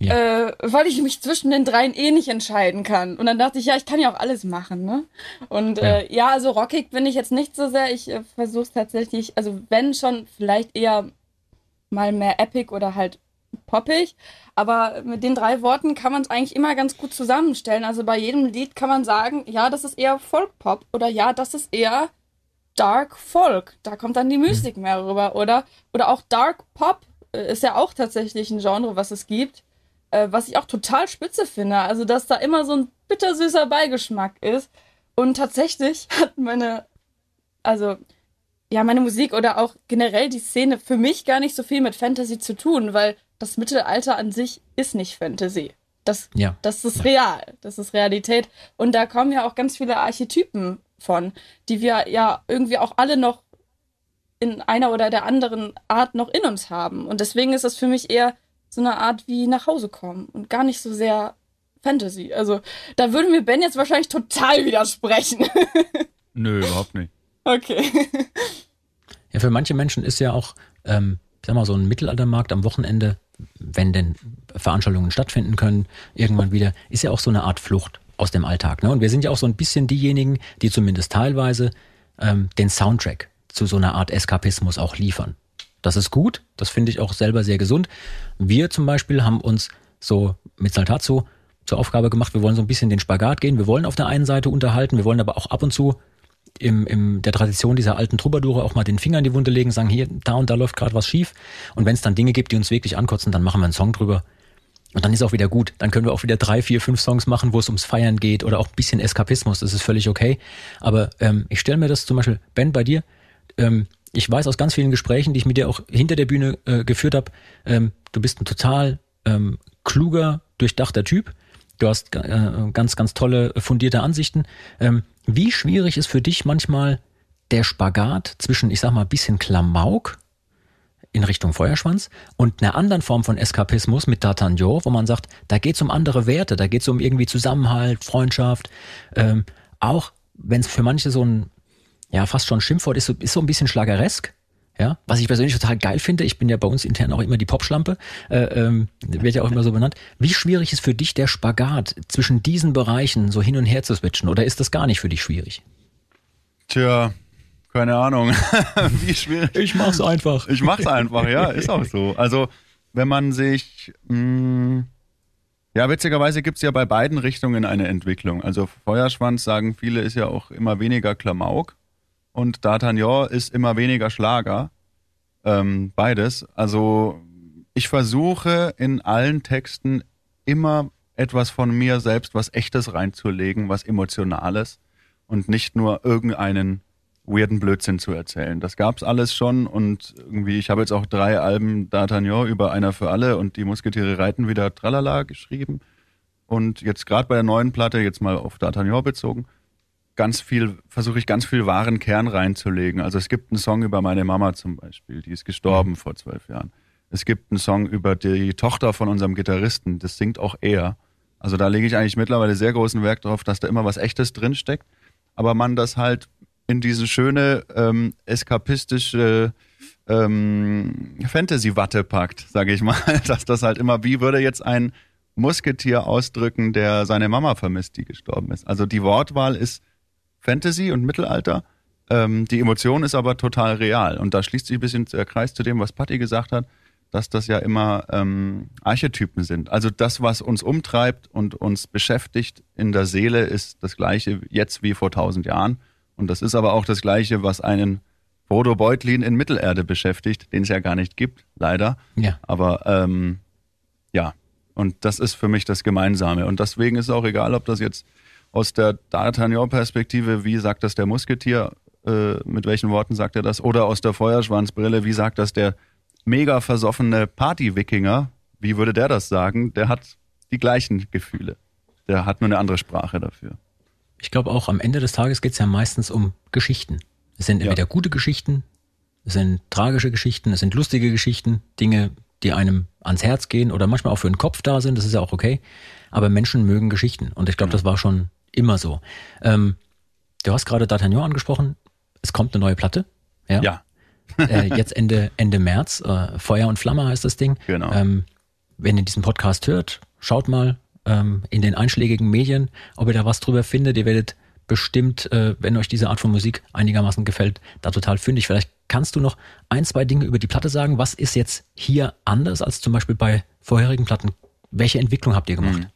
ja. äh, weil ich mich zwischen den dreien eh nicht entscheiden kann. Und dann dachte ich, ja, ich kann ja auch alles machen, ne? Und ja, äh, ja also rockig bin ich jetzt nicht so sehr. Ich äh, versuche tatsächlich, also wenn schon, vielleicht eher mal mehr epic oder halt poppig. Aber mit den drei Worten kann man es eigentlich immer ganz gut zusammenstellen. Also bei jedem Lied kann man sagen, ja, das ist eher Folk-Pop oder ja, das ist eher Dark Folk. Da kommt dann die Mystik mhm. mehr rüber. Oder, oder auch Dark Pop äh, ist ja auch tatsächlich ein Genre, was es gibt. Äh, was ich auch total spitze finde. Also, dass da immer so ein bittersüßer Beigeschmack ist. Und tatsächlich hat meine, also, ja, meine Musik oder auch generell die Szene für mich gar nicht so viel mit Fantasy zu tun, weil das Mittelalter an sich ist nicht Fantasy. Das, ja. das ist real. Das ist Realität. Und da kommen ja auch ganz viele Archetypen von, die wir ja irgendwie auch alle noch in einer oder der anderen Art noch in uns haben. Und deswegen ist das für mich eher so eine Art wie nach Hause kommen und gar nicht so sehr Fantasy. Also da würde mir Ben jetzt wahrscheinlich total widersprechen. Nö, überhaupt nicht. Okay. Ja, für manche Menschen ist ja auch, ähm, ich sag mal, so ein Mittelaltermarkt am Wochenende, wenn denn Veranstaltungen stattfinden können, irgendwann wieder, ist ja auch so eine Art Flucht aus dem Alltag. Ne? Und wir sind ja auch so ein bisschen diejenigen, die zumindest teilweise ähm, den Soundtrack zu so einer Art Eskapismus auch liefern. Das ist gut, das finde ich auch selber sehr gesund. Wir zum Beispiel haben uns so mit Saltazo zur Aufgabe gemacht, wir wollen so ein bisschen den Spagat gehen. Wir wollen auf der einen Seite unterhalten, wir wollen aber auch ab und zu im, im der Tradition dieser alten Troubadoure auch mal den Finger in die Wunde legen, sagen, hier, da und da läuft gerade was schief. Und wenn es dann Dinge gibt, die uns wirklich ankotzen, dann machen wir einen Song drüber. Und dann ist auch wieder gut. Dann können wir auch wieder drei, vier, fünf Songs machen, wo es ums Feiern geht oder auch ein bisschen Eskapismus. Das ist völlig okay. Aber ähm, ich stelle mir das zum Beispiel, Ben, bei dir, ähm, ich weiß aus ganz vielen Gesprächen, die ich mit dir auch hinter der Bühne äh, geführt habe, ähm, du bist ein total ähm, kluger, durchdachter Typ. Du hast äh, ganz, ganz tolle, fundierte Ansichten. Ähm, wie schwierig ist für dich manchmal der Spagat zwischen, ich sag mal, bisschen Klamauk in Richtung Feuerschwanz und einer anderen Form von Eskapismus mit D'Artagnan, wo man sagt, da geht's um andere Werte, da geht's um irgendwie Zusammenhalt, Freundschaft, ähm, auch wenn es für manche so ein, ja, fast schon Schimpfwort ist, ist so ein bisschen schlageresk, ja, was ich persönlich total geil finde, ich bin ja bei uns intern auch immer die Popschlampe, äh, ähm, wird ja auch immer so benannt. Wie schwierig ist für dich der Spagat zwischen diesen Bereichen so hin und her zu switchen oder ist das gar nicht für dich schwierig? Tja, keine Ahnung. Wie schwierig. Ich mach's einfach. Ich mach's einfach, ja, ist auch so. Also, wenn man sich, mh, mm, ja, witzigerweise gibt's ja bei beiden Richtungen eine Entwicklung. Also Feuerschwanz, sagen viele, ist ja auch immer weniger Klamauk und D'Artagnan ist immer weniger Schlager. Ähm, beides. Also ich versuche in allen Texten immer etwas von mir selbst, was echtes reinzulegen, was emotionales und nicht nur irgendeinen weirden Blödsinn zu erzählen. Das gab's alles schon und irgendwie, ich habe jetzt auch drei Alben D'Artagnan über Einer für alle und die Musketiere reiten wieder Tralala geschrieben und jetzt gerade bei der neuen Platte, jetzt mal auf D'Artagnan bezogen, ganz viel, versuche ich ganz viel wahren Kern reinzulegen. Also es gibt einen Song über meine Mama zum Beispiel, die ist gestorben mhm. vor zwölf Jahren. Es gibt einen Song über die Tochter von unserem Gitarristen, das singt auch er. Also da lege ich eigentlich mittlerweile sehr großen Wert darauf, dass da immer was Echtes drinsteckt. Aber man das halt in diese schöne ähm, eskapistische ähm, Fantasy-Watte packt, sage ich mal. Dass das halt immer, wie würde jetzt ein Musketier ausdrücken, der seine Mama vermisst, die gestorben ist. Also die Wortwahl ist Fantasy und Mittelalter. Ähm, die Emotion ist aber total real. Und da schließt sich ein bisschen der Kreis zu dem, was Patti gesagt hat, dass das ja immer ähm, Archetypen sind. Also das, was uns umtreibt und uns beschäftigt in der Seele, ist das gleiche jetzt wie vor tausend Jahren. Und das ist aber auch das gleiche, was einen Frodo Beutlin in Mittelerde beschäftigt, den es ja gar nicht gibt, leider. Ja. Aber ähm, ja, und das ist für mich das Gemeinsame. Und deswegen ist es auch egal, ob das jetzt aus der D'Artagnan-Perspektive, wie sagt das der Musketier, äh, mit welchen Worten sagt er das? Oder aus der Feuerschwanzbrille, wie sagt das der mega versoffene Party-Wikinger? Wie würde der das sagen? Der hat die gleichen Gefühle. Der hat nur eine andere Sprache dafür. Ich glaube auch, am Ende des Tages geht es ja meistens um Geschichten. Es sind entweder ja. gute Geschichten, es sind tragische Geschichten, es sind lustige Geschichten, Dinge, die einem ans Herz gehen oder manchmal auch für den Kopf da sind, das ist ja auch okay. Aber Menschen mögen Geschichten. Und ich glaube, das war schon immer so. Ähm, du hast gerade D'Artagnan angesprochen. Es kommt eine neue Platte. Ja. ja. äh, jetzt Ende, Ende März. Äh, Feuer und Flamme heißt das Ding. Genau. Ähm, wenn ihr diesen Podcast hört, schaut mal ähm, in den einschlägigen Medien, ob ihr da was drüber findet. Ihr werdet bestimmt, äh, wenn euch diese Art von Musik einigermaßen gefällt, da total fündig. Vielleicht kannst du noch ein, zwei Dinge über die Platte sagen. Was ist jetzt hier anders als zum Beispiel bei vorherigen Platten? Welche Entwicklung habt ihr gemacht? Mhm.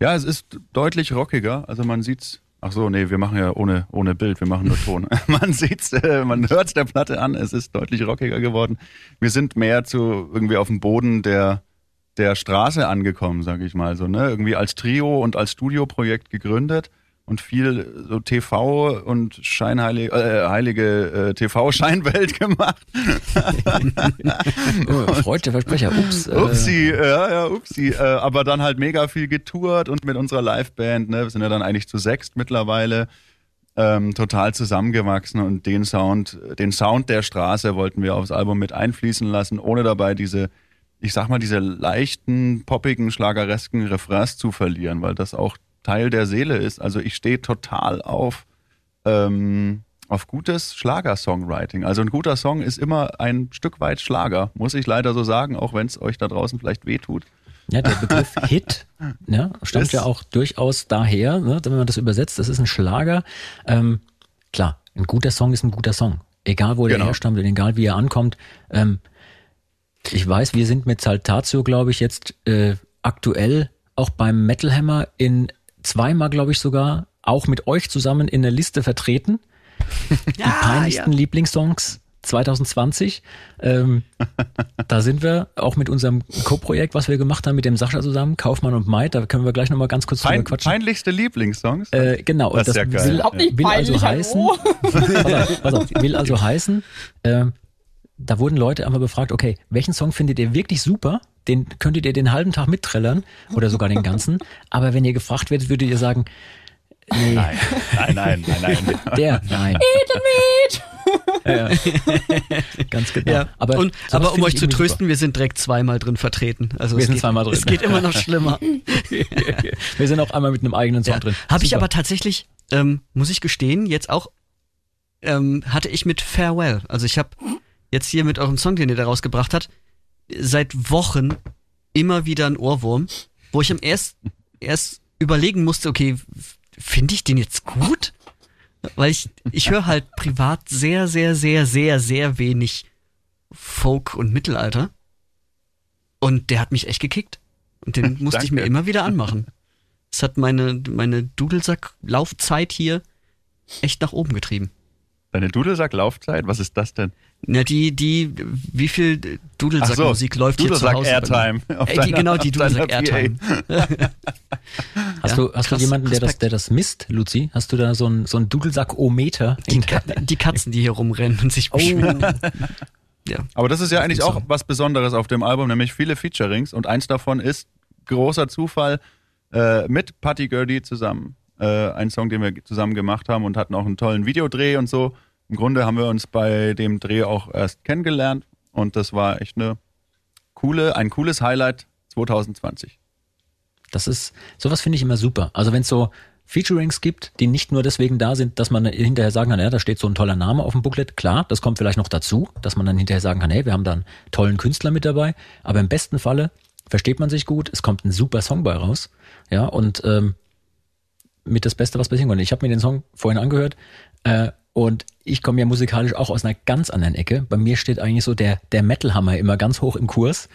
Ja, es ist deutlich rockiger. Also man sieht's. Ach so, nee, wir machen ja ohne, ohne Bild, wir machen nur Ton. man sieht's, äh, man hört's der Platte an, es ist deutlich rockiger geworden. Wir sind mehr zu irgendwie auf dem Boden der, der Straße angekommen, sage ich mal so, ne? Irgendwie als Trio und als Studioprojekt gegründet und viel so TV und scheinheilige äh, heilige äh, TV-Scheinwelt gemacht. oh, freut der Versprecher. Ups. Äh. Upsi, ja, ja, upsi. Äh, aber dann halt mega viel getourt und mit unserer Liveband, ne, wir sind ja dann eigentlich zu sechst mittlerweile. ähm, total zusammengewachsen und den Sound, den Sound der Straße wollten wir aufs Album mit einfließen lassen, ohne dabei diese, ich sag mal, diese leichten, poppigen, schlageresken Refrains zu verlieren, weil das auch Teil der Seele ist. Also ich stehe total auf, ähm, auf gutes Schlager-Songwriting. Also ein guter Song ist immer ein Stück weit Schlager, muss ich leider so sagen, auch wenn es euch da draußen vielleicht wehtut. Ja, der Begriff Hit ne, stammt ja auch durchaus daher, ne, wenn man das übersetzt, das ist ein Schlager. Ähm, klar, ein guter Song ist ein guter Song. Egal wo der Genau. herstammt und egal wie er ankommt. Ähm, ich weiß, wir sind mit Saltatio, glaube ich, jetzt äh, aktuell auch beim Metal Hammer in zweimal, glaube ich, sogar auch mit euch zusammen in der Liste vertreten. Die peinlichsten Lieblingssongs 2020. Ähm, da sind wir auch mit unserem Co-Projekt, was wir gemacht haben mit dem Sascha zusammen, Kaufmann und Maid, da können wir gleich nochmal ganz kurz drüber Pein, quatschen. peinlichste Lieblingssongs? Äh, genau, Das und ist das ja geil. will, nicht will also heißen, pass auf, pass auf, will also heißen, äh, da wurden Leute einmal befragt, okay, welchen Song findet ihr wirklich super? Den könntet ihr den halben Tag mitträllern oder sogar den ganzen. Aber wenn ihr gefragt werdet, würdet ihr sagen, nee, Nein, nein, nein, nein, nein. der, nein. Ja, ja. Ganz genau. Ja, aber, und, aber um euch zu trösten, wir sind direkt zweimal drin vertreten. Also Wir es sind geht, zweimal drin. Es geht immer noch schlimmer. super. Wir sind auch einmal mit einem eigenen Song Ja. drin. Habe ich Super. aber tatsächlich, ähm, muss ich gestehen, jetzt auch, ähm, hatte ich mit Farewell. Also ich habe jetzt hier mit eurem Song, den ihr da rausgebracht habt, seit Wochen immer wieder ein Ohrwurm, wo ich am erst, erst überlegen musste, okay, finde ich den jetzt gut? Weil ich, ich höre halt privat sehr, sehr, sehr, sehr, sehr wenig Folk und Mittelalter. Und der hat mich echt gekickt. Und den musste ich mir immer wieder anmachen. Das hat meine, meine Dudelsack-Laufzeit hier echt nach oben getrieben. Deine Dudelsack-Laufzeit, was ist das denn? Na, die, die, wie viel Ach so, Dudelsack-Musik läuft hier zu Hause? Dudelsack-Airtime. auf Ey, die, deiner- genau, die Dudelsack-Airtime. Hast, Ja, du, hast krass, du jemanden, der das, der das misst, Luzi? Hast du da so ein, so ein Dudelsack-O-Meter? Die, Ka die Katzen, die hier rumrennen und sich Oh, beschweren. Ja. Aber das ist ja eigentlich auch Song. was Besonderes auf dem Album, nämlich viele Featurings und eins davon ist großer Zufall äh, mit Patty Gurdy zusammen. Äh, ein Song, den wir zusammen gemacht haben und hatten auch einen tollen Videodreh und so. Im Grunde haben wir uns bei dem Dreh auch erst kennengelernt und das war echt eine coole, ein cooles Highlight 2020. Das ist, sowas finde ich immer super. Also wenn es so Featurings gibt, die nicht nur deswegen da sind, dass man hinterher sagen kann, ja, da steht so ein toller Name auf dem Booklet. Klar, das kommt vielleicht noch dazu, dass man dann hinterher sagen kann, hey, wir haben da einen tollen Künstler mit dabei. Aber im besten Falle versteht man sich gut, es kommt ein super Song bei raus. Ja, und ähm, mit das Beste, was passieren konnte. Ich habe mir den Song vorhin angehört äh, und ich komme ja musikalisch auch aus einer ganz anderen Ecke. Bei mir steht eigentlich so der, der Metal-Hammer immer ganz hoch im Kurs.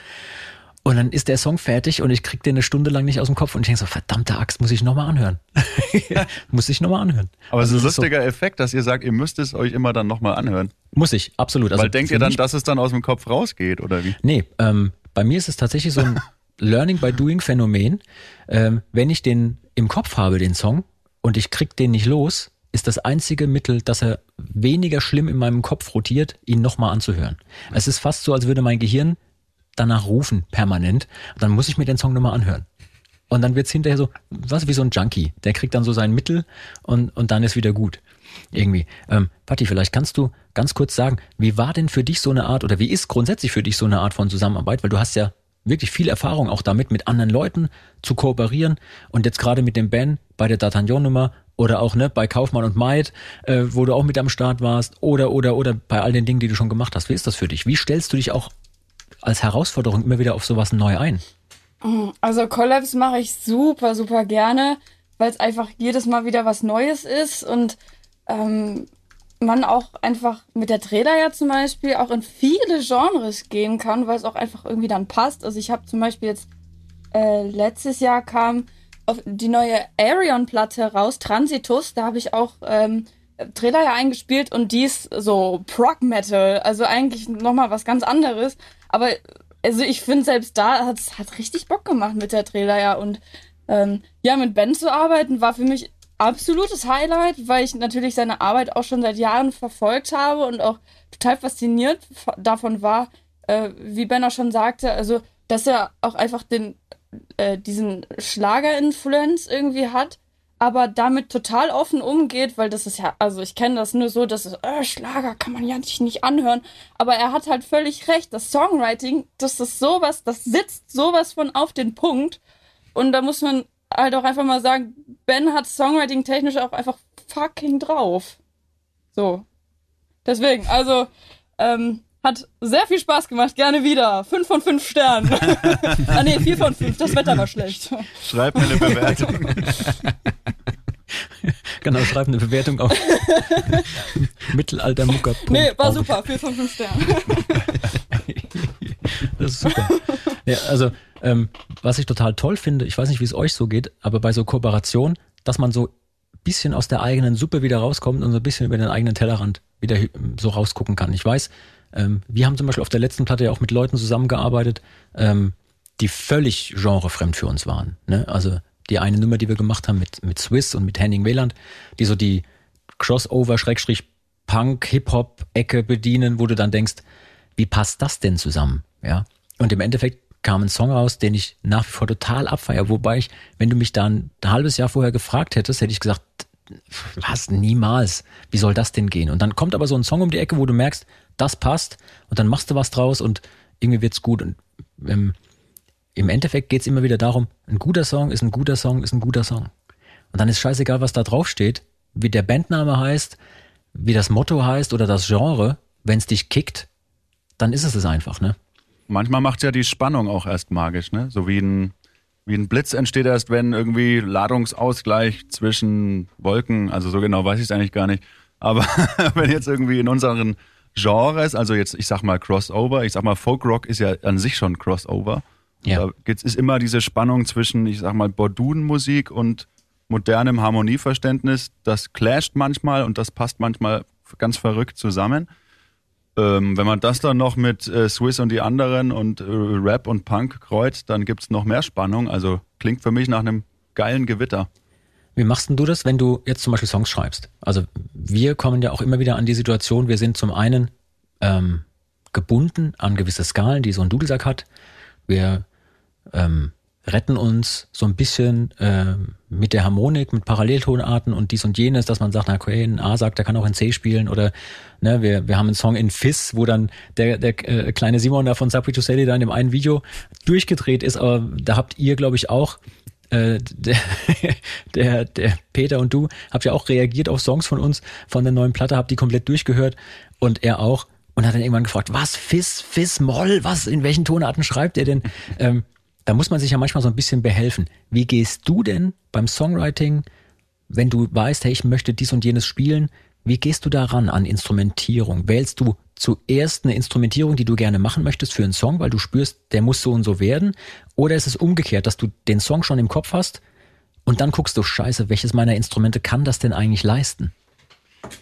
Und dann ist der Song fertig und ich krieg den eine Stunde lang nicht aus dem Kopf und ich denke so, verdammte Axt, muss ich nochmal anhören. muss ich nochmal anhören. Aber es ist ein Also das so- lustiger Effekt, dass ihr sagt, ihr müsst es euch immer dann nochmal anhören. Muss ich, absolut. Also Weil denkt ihr dann, dass es dann aus dem Kopf rausgeht oder wie? Nee, ähm, bei mir ist es tatsächlich so ein Learning by Doing Phänomen. Ähm, wenn ich den im Kopf habe, den Song, und ich krieg den nicht los, ist das einzige Mittel, dass er weniger schlimm in meinem Kopf rotiert, ihn nochmal anzuhören. Es ist fast so, als würde mein Gehirn danach rufen, permanent. Dann muss ich mir den Song nochmal anhören. Und dann wird's hinterher so, was wie so ein Junkie. Der kriegt dann so sein Mittel und, und dann ist wieder gut. Irgendwie. Ähm, Patti, vielleicht kannst du ganz kurz sagen, wie war denn für dich so eine Art oder wie ist grundsätzlich für dich so eine Art von Zusammenarbeit? Weil du hast ja wirklich viel Erfahrung auch damit, mit anderen Leuten zu kooperieren und jetzt gerade mit dem Ben bei der D'Artagnan-Nummer oder auch ne, bei Kaufmann und Maid, äh, wo du auch mit am Start warst oder oder oder bei all den Dingen, die du schon gemacht hast. Wie ist das für dich? Wie stellst du dich auch als Herausforderung immer wieder auf sowas neu ein? Also Collabs mache ich super, super gerne, weil es einfach jedes Mal wieder was Neues ist und ähm, man auch einfach mit der Trailer ja zum Beispiel auch in viele Genres gehen kann, weil es auch einfach irgendwie dann passt. Also ich habe zum Beispiel jetzt äh, letztes Jahr kam die neue Arion-Platte raus, Transitus, da habe ich auch ähm, Trailer ja eingespielt und die ist so Prog Metal, also eigentlich nochmal was ganz anderes. Aber also ich finde selbst da hat es hat richtig Bock gemacht mit der Trailer ja. Und ähm, ja mit Ben zu arbeiten war für mich absolutes Highlight, weil ich natürlich seine Arbeit auch schon seit Jahren verfolgt habe und auch total fasziniert davon war, äh, wie Ben auch schon sagte, also dass er auch einfach den äh, diesen Schlager-Influence irgendwie hat, aber damit total offen umgeht, weil das ist ja, also ich kenne das nur so, dass es, äh, Schlager kann man ja nicht, nicht anhören, aber er hat halt völlig recht, das Songwriting, das ist sowas, das sitzt sowas von auf den Punkt und da muss man halt auch einfach mal sagen, Ben hat Songwriting technisch auch einfach fucking drauf. So. Deswegen, also, ähm, hat sehr viel Spaß gemacht, gerne wieder. Fünf von fünf Sternen. ah nee, vier von fünf, das Wetter war schlecht. Schreib mir eine Bewertung. genau, schreib eine Bewertung auf Mittelaltermucker. Nee, war super, vier von fünf Sternen. das ist super. Ja, also, ähm, was ich total toll finde, ich weiß nicht, wie es euch so geht, aber bei so Kooperation, dass man so bisschen aus der eigenen Suppe wieder rauskommt und so ein bisschen über den eigenen Tellerrand wieder so rausgucken kann. Ich weiß, ähm, wir haben zum Beispiel auf der letzten Platte ja auch mit Leuten zusammengearbeitet, ähm, die völlig genrefremd für uns waren. Ne? Also die eine Nummer, die wir gemacht haben mit, mit Swiss und mit Henning Wieland, die so die Crossover, Schrägstrich, Punk, Hip-Hop-Ecke bedienen, wo du dann denkst, wie passt das denn zusammen? Ja. Und im Endeffekt kam ein Song raus, den ich nach wie vor total abfeier. Wobei ich, wenn du mich dann ein halbes Jahr vorher gefragt hättest, hätte ich gesagt, was, niemals. Wie soll das denn gehen? Und dann kommt aber so ein Song um die Ecke, wo du merkst, das passt und dann machst du was draus und irgendwie wird's gut. Und ähm, im Endeffekt geht's immer wieder darum, ein guter Song ist ein guter Song, ist ein guter Song. Und dann ist scheißegal, was da drauf steht, wie der Bandname heißt, wie das Motto heißt oder das Genre. Wenn's dich kickt, dann ist es es einfach, ne? Manchmal macht ja die Spannung auch erst magisch, ne? So wie ein, wie ein Blitz entsteht erst, wenn irgendwie Ladungsausgleich zwischen Wolken, also so genau weiß ich es eigentlich gar nicht. Aber wenn jetzt irgendwie in unseren Genres, also jetzt, ich sag mal Crossover, ich sag mal Folkrock ist ja an sich schon Crossover. Ja. Da ist immer diese Spannung zwischen, ich sag mal, Bordun-Musik und modernem Harmonieverständnis. Das clasht manchmal und das passt manchmal ganz verrückt zusammen. Ähm, wenn man das dann noch mit äh, Swiss und die anderen und äh, Rap und Punk kreuzt, dann gibt es noch mehr Spannung. Also klingt für mich nach einem geilen Gewitter. Wie machst denn du das, wenn du jetzt zum Beispiel Songs schreibst? Also wir kommen ja auch immer wieder an die Situation, wir sind zum einen ähm, gebunden an gewisse Skalen, die so ein Dudelsack hat. Wir ähm, retten uns so ein bisschen äh, mit der Harmonik, mit Paralleltonarten und dies und jenes, dass man sagt, na okay, ein A sagt, der kann auch in C spielen oder ne, wir, wir haben einen Song in Fizz, wo dann der, der äh, kleine Simon da von Subway to Sally da in dem einen Video durchgedreht ist, aber da habt ihr, glaube ich, auch äh, der, der, der Peter und du habt ja auch reagiert auf Songs von uns, von der neuen Platte, habt die komplett durchgehört und er auch und hat dann irgendwann gefragt, was, Fizz, Fizz, Moll, was, in welchen Tonarten schreibt er denn? ähm, da muss man sich ja manchmal so ein bisschen behelfen. Wie gehst du denn beim Songwriting, wenn du weißt, hey, ich möchte dies und jenes spielen, wie gehst du daran an Instrumentierung? Wählst du zuerst eine Instrumentierung, die du gerne machen möchtest für einen Song, weil du spürst, der muss so und so werden? Oder ist es umgekehrt, dass du den Song schon im Kopf hast und dann guckst du, scheiße, welches meiner Instrumente kann das denn eigentlich leisten?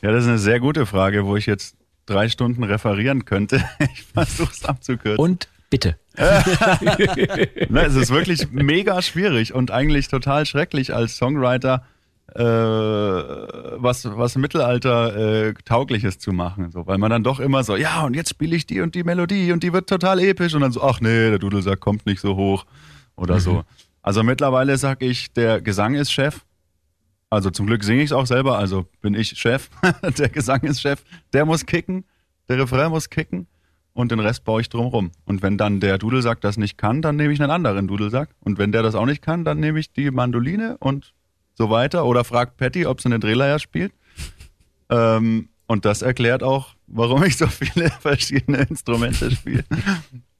Ja, das ist eine sehr gute Frage, wo ich jetzt drei Stunden referieren könnte. Ich versuche es abzukürzen. Und bitte. ne, es ist wirklich mega schwierig und eigentlich total schrecklich als Songwriter äh, was, was Mittelalter äh, taugliches zu machen. So, weil man dann doch immer so, ja, und jetzt spiele ich die und die Melodie und die wird total episch und dann so, ach nee, der Dudelsack kommt nicht so hoch oder mhm. so. Also mittlerweile sag ich, der Gesang ist Chef. Also zum Glück singe ich es auch selber, also bin ich Chef. der Gesang ist Chef. Der muss kicken, der Refrain muss kicken und den Rest baue ich drumrum. Und wenn dann der Dudelsack das nicht kann, dann nehme ich einen anderen Dudelsack. Und wenn der das auch nicht kann, dann nehme ich die Mandoline und so weiter. Oder fragt Patty, ob sie eine Drehleier spielt. Ähm, und das erklärt auch, warum ich so viele verschiedene Instrumente spiele.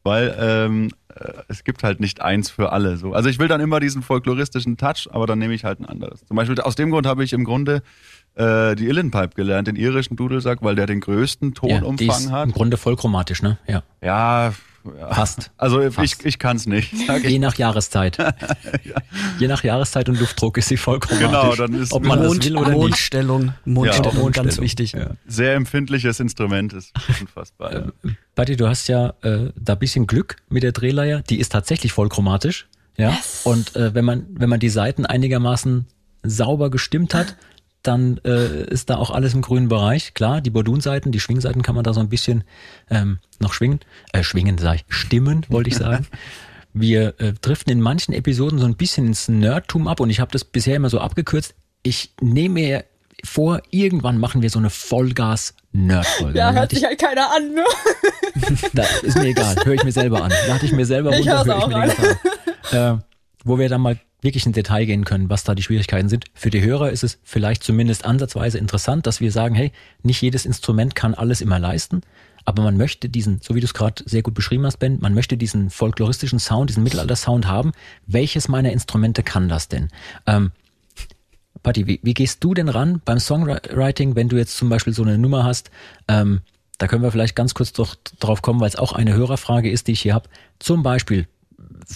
Weil ähm, äh, es gibt halt nicht eins für alle. So. Also ich will dann immer diesen folkloristischen Touch, aber dann nehme ich halt ein anderes. Zum Beispiel aus dem Grund habe ich im Grunde äh, die Illenpipe gelernt, den irischen Dudelsack, weil der den größten Tonumfang ja, hat. Im Grunde vollchromatisch, ne? Ja. Ja, ja. Fast. Also Fast. ich, ich kann es nicht. Je nach Jahreszeit. ja. Je nach Jahreszeit und Luftdruck ist sie vollkommen Genau, dann ist Ob man Mond, das will oder Mondstellung, nicht. Mondstellung, ja, Mondstellung, ganz wichtig. Ja. Sehr empfindliches Instrument ist unfassbar. Ja. Äh, Patti, du hast ja äh, da bisschen Glück mit der Drehleier. Die ist tatsächlich vollchromatisch. Ja. Yes. Und äh, wenn man wenn man die Seiten einigermaßen sauber gestimmt hat, dann äh, ist da auch alles im grünen Bereich. Klar, die Bordun-Seiten, die Schwingseiten kann man da so ein bisschen ähm, noch schwingen. Äh, schwingen, sag ich, stimmen, wollte ich sagen. Wir äh, driften in manchen Episoden so ein bisschen ins Nerdtum ab und ich habe das bisher immer so abgekürzt. ich nehme mir vor, irgendwann machen wir so eine Vollgas-Nerd-Folge. Ja, hört sich halt keiner an, ne? das ist mir egal, höre ich mir selber an. Lade ich mir selber runter, höre ich mir den Gitarre. Äh, wo wir dann mal wirklich in Detail gehen können, was da die Schwierigkeiten sind. Für die Hörer ist es vielleicht zumindest ansatzweise interessant, dass wir sagen, hey, nicht jedes Instrument kann alles immer leisten, aber man möchte diesen, so wie du es gerade sehr gut beschrieben hast, Ben, man möchte diesen folkloristischen Sound, diesen Mittelalter-Sound haben. Welches meiner Instrumente kann das denn? Ähm, Patti, wie, wie gehst du denn ran beim Songwriting, wenn du jetzt zum Beispiel so eine Nummer hast? Ähm, da können wir vielleicht ganz kurz doch drauf kommen, weil es auch eine Hörerfrage ist, die ich hier habe. Zum Beispiel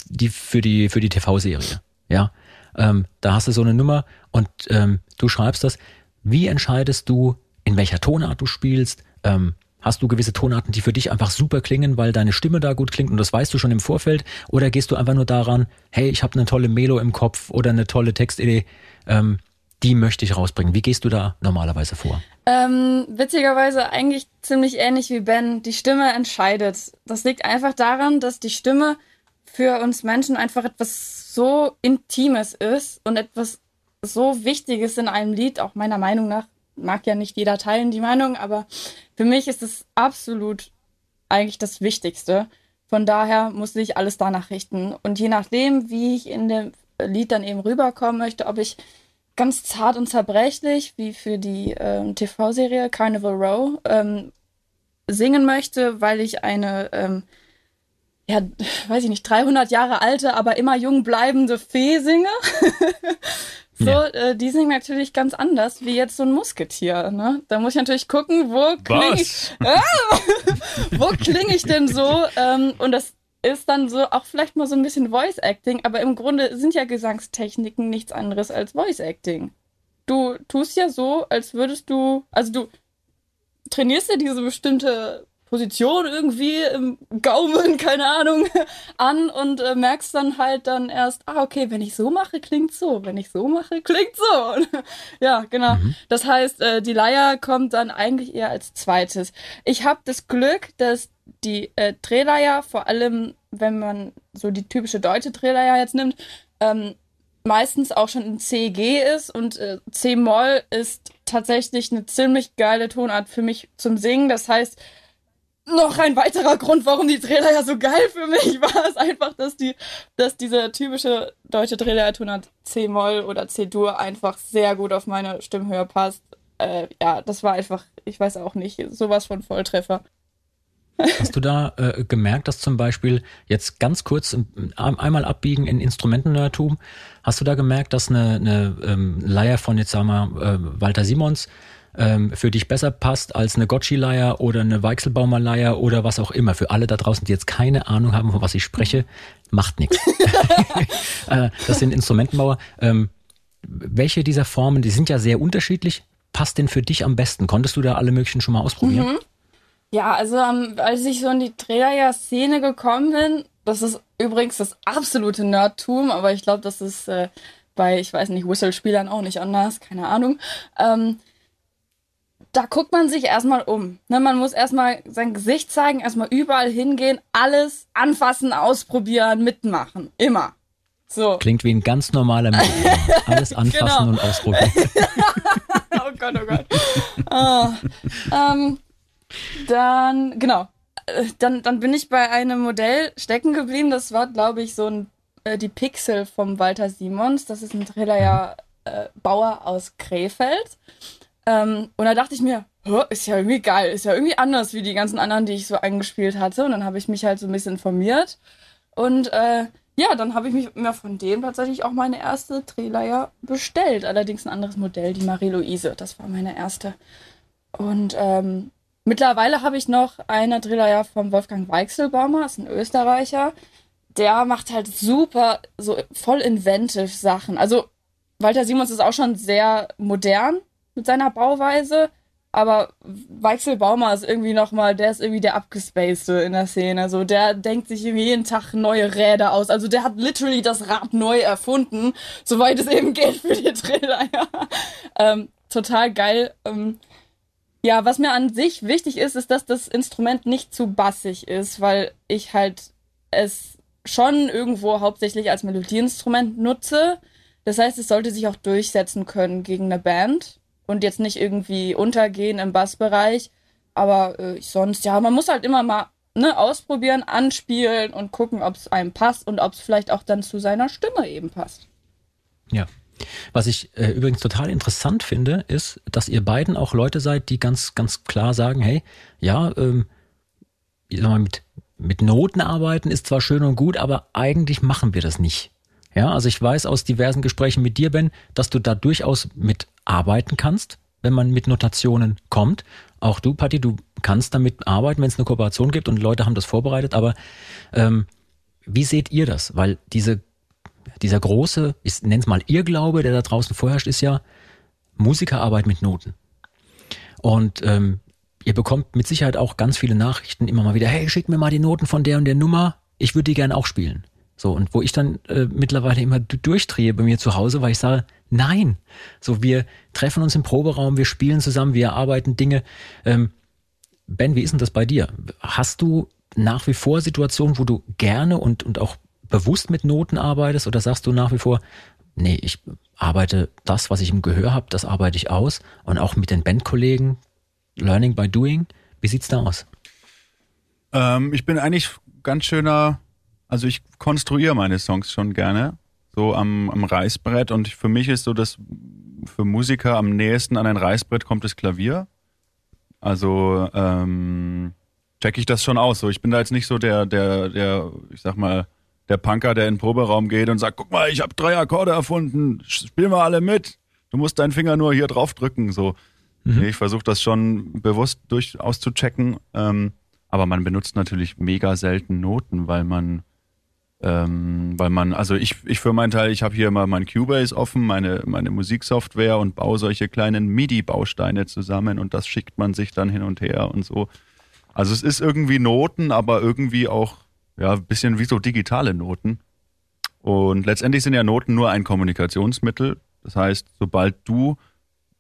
die für die für die TV-Serie. Ja, ähm, da hast du so eine Nummer und ähm, du schreibst das. Wie entscheidest du, in welcher Tonart du spielst? Ähm, Hast du gewisse Tonarten, die für dich einfach super klingen, weil deine Stimme da gut klingt und das weißt du schon im Vorfeld? Oder gehst du einfach nur daran, hey, ich habe eine tolle Melo im Kopf oder eine tolle Textidee, ähm, die möchte ich rausbringen. Wie gehst du da normalerweise vor? Ähm, witzigerweise eigentlich ziemlich ähnlich wie Ben. Die Stimme entscheidet. Das liegt einfach daran, dass die Stimme für uns Menschen einfach etwas so Intimes ist und etwas so Wichtiges in einem Lied, auch meiner Meinung nach. Mag ja nicht jeder teilen, die Meinung, aber für mich ist es absolut eigentlich das Wichtigste. Von daher muss ich alles danach richten. Und je nachdem, wie ich in dem Lied dann eben rüberkommen möchte, ob ich ganz zart und zerbrechlich, wie für die ähm, TV-Serie Carnival Row, ähm, singen möchte, weil ich eine, ähm, ja, weiß ich nicht, 300 Jahre alte, aber immer jung bleibende Fee singe. so, ja. äh, die singen natürlich ganz anders wie jetzt so ein Musketier. Ne? Da muss ich natürlich gucken, wo klinge ich, ah, wo klinge ich denn so? Ähm, und das ist dann so auch vielleicht mal so ein bisschen Voice Acting, aber im Grunde sind ja Gesangstechniken nichts anderes als Voice Acting. Du tust ja so, als würdest du, also du trainierst ja diese bestimmte Position irgendwie im Gaumen, keine Ahnung, an und äh, merkst dann halt dann erst, ah, okay, wenn ich so mache, klingt so, wenn ich so mache, klingt so. ja, genau. Mhm. Das heißt, äh, die Leier kommt dann eigentlich eher als zweites. Ich habe das Glück, dass die äh, Drehleier, vor allem wenn man so die typische deutsche Drehleier jetzt nimmt, ähm, meistens auch schon in C-G ist und äh, C-Moll ist tatsächlich eine ziemlich geile Tonart für mich zum Singen. Das heißt, noch ein weiterer Grund, warum die Drehleier so geil für mich war, ist einfach, dass die, dass diese typische deutsche Drehleiertonart C-Moll oder C-Dur einfach sehr gut auf meine Stimmhöhe passt. Äh, ja, das war einfach, ich weiß auch nicht, sowas von Volltreffer. Hast du da äh, gemerkt, dass zum Beispiel jetzt ganz kurz einmal abbiegen in Instrumentennörtum, hast du da gemerkt, dass eine, eine ähm, Leier von jetzt sagen wir äh, Walter Simons ähm, für dich besser passt als eine Gotchi-Leier oder eine Weichselbaumer Leier oder was auch immer. Für alle da draußen, die jetzt keine Ahnung haben, von was ich spreche, macht nichts. äh, das sind Instrumentenbauer. Ähm, welche dieser Formen, die sind ja sehr unterschiedlich, passt denn für dich am besten? Konntest du da alle möglichen schon mal ausprobieren? Mhm. Ja, also um, als ich so in die Dreher-Szene gekommen bin, das ist übrigens das absolute Nerdtum, aber ich glaube, das ist äh, bei, ich weiß nicht, Whistle-Spielern auch nicht anders, keine Ahnung. Ähm, da guckt man sich erstmal um. Ne, man muss erstmal sein Gesicht zeigen, erstmal überall hingehen, alles anfassen, ausprobieren, mitmachen. Immer. So. Klingt wie ein ganz normaler Mensch. Alles anfassen genau. und ausprobieren. oh Gott, oh Gott. Oh. Ähm, dann, genau. Äh, dann, dann bin ich bei einem Modell stecken geblieben. Das war, glaube ich, so ein, äh, die Pixel vom Walter Simons. Das ist ein Thriller äh, Bauer aus Krefeld. Ähm, und da dachte ich mir, ist ja irgendwie geil, ist ja irgendwie anders wie die ganzen anderen, die ich so eingespielt hatte. Und dann habe ich mich halt so ein bisschen informiert. Und äh, ja, dann habe ich mich mir von dem tatsächlich auch meine erste Drehleier bestellt. Allerdings ein anderes Modell, die Marie-Louise. Das war meine erste. Und ähm, Mittlerweile habe ich noch eine Driller ja vom Wolfgang Weichselbaumer, ist ein Österreicher. Der macht halt super, so voll inventive Sachen. Also Walter Simons ist auch schon sehr modern mit seiner Bauweise, aber Weichselbaumer ist irgendwie nochmal, der ist irgendwie der abgespacede in der Szene. So, der denkt sich jeden Tag neue Räder aus. Also der hat literally das Rad neu erfunden, soweit es eben geht für die Driller, ja. ähm, total geil. Ähm, ja, was mir an sich wichtig ist, ist, dass das Instrument nicht zu bassig ist, weil ich halt es schon irgendwo hauptsächlich als Melodieinstrument nutze. Das heißt, es sollte sich auch durchsetzen können gegen eine Band und jetzt nicht irgendwie untergehen im Bassbereich. Aber äh, sonst, ja, man muss halt immer mal ne, ausprobieren, anspielen und gucken, ob es einem passt und ob es vielleicht auch dann zu seiner Stimme eben passt. Ja. Was ich äh, übrigens total interessant finde, ist, dass ihr beiden auch Leute seid, die ganz, ganz klar sagen, hey, ja, ähm, sag mal, mit, mit Noten arbeiten ist zwar schön und gut, aber eigentlich machen wir das nicht. Ja, also ich weiß aus diversen Gesprächen mit dir, Ben, dass du da durchaus mit arbeiten kannst, wenn man mit Notationen kommt. Auch du, Patti, du kannst damit arbeiten, wenn es eine Kooperation gibt und Leute haben das vorbereitet. Aber ähm, wie seht ihr das? Weil diese, dieser große, ich nenne es mal Irrglaube, der da draußen vorherrscht, ist ja Musikerarbeit mit Noten. Und ähm, ihr bekommt mit Sicherheit auch ganz viele Nachrichten immer mal wieder, hey, schick mir mal die Noten von der und der Nummer, ich würde die gerne auch spielen. So, und wo ich dann äh, mittlerweile immer durchdrehe bei mir zu Hause, weil ich sage, nein. So, wir treffen uns im Proberaum, wir spielen zusammen, wir arbeiten Dinge. Ähm, ben, wie ist denn das bei dir? Hast du nach wie vor Situationen, wo du gerne und, und auch bewusst mit Noten arbeitest oder sagst du nach wie vor, nee, ich arbeite das, was ich im Gehör habe, das arbeite ich aus und auch mit den Bandkollegen, Learning by Doing. Wie sieht's da aus? Ähm, ich bin eigentlich ganz schöner also ich konstruiere meine Songs schon gerne, so am, am Reißbrett. Und für mich ist so, dass für Musiker am nächsten an ein Reißbrett kommt das Klavier. Also ähm, check ich das schon aus. So, ich bin da jetzt nicht so der, der, der, ich sag mal, der Punker, der in den Proberaum geht und sagt, guck mal, ich habe drei Akkorde erfunden, spiel mal alle mit. Du musst deinen Finger nur hier drauf drücken. So, mhm. ich versuche das schon bewusst durchaus zu checken. Ähm, aber man benutzt natürlich mega selten Noten, weil man ähm, weil man, also ich, ich für meinen Teil, ich habe hier immer mein Cubase offen, meine, meine Musiksoftware und baue solche kleinen MIDI-Bausteine zusammen und das schickt man sich dann hin und her und so. Also es ist irgendwie Noten, aber irgendwie auch ja ein bisschen wie so digitale Noten. Und letztendlich sind ja Noten nur ein Kommunikationsmittel. Das heißt, sobald du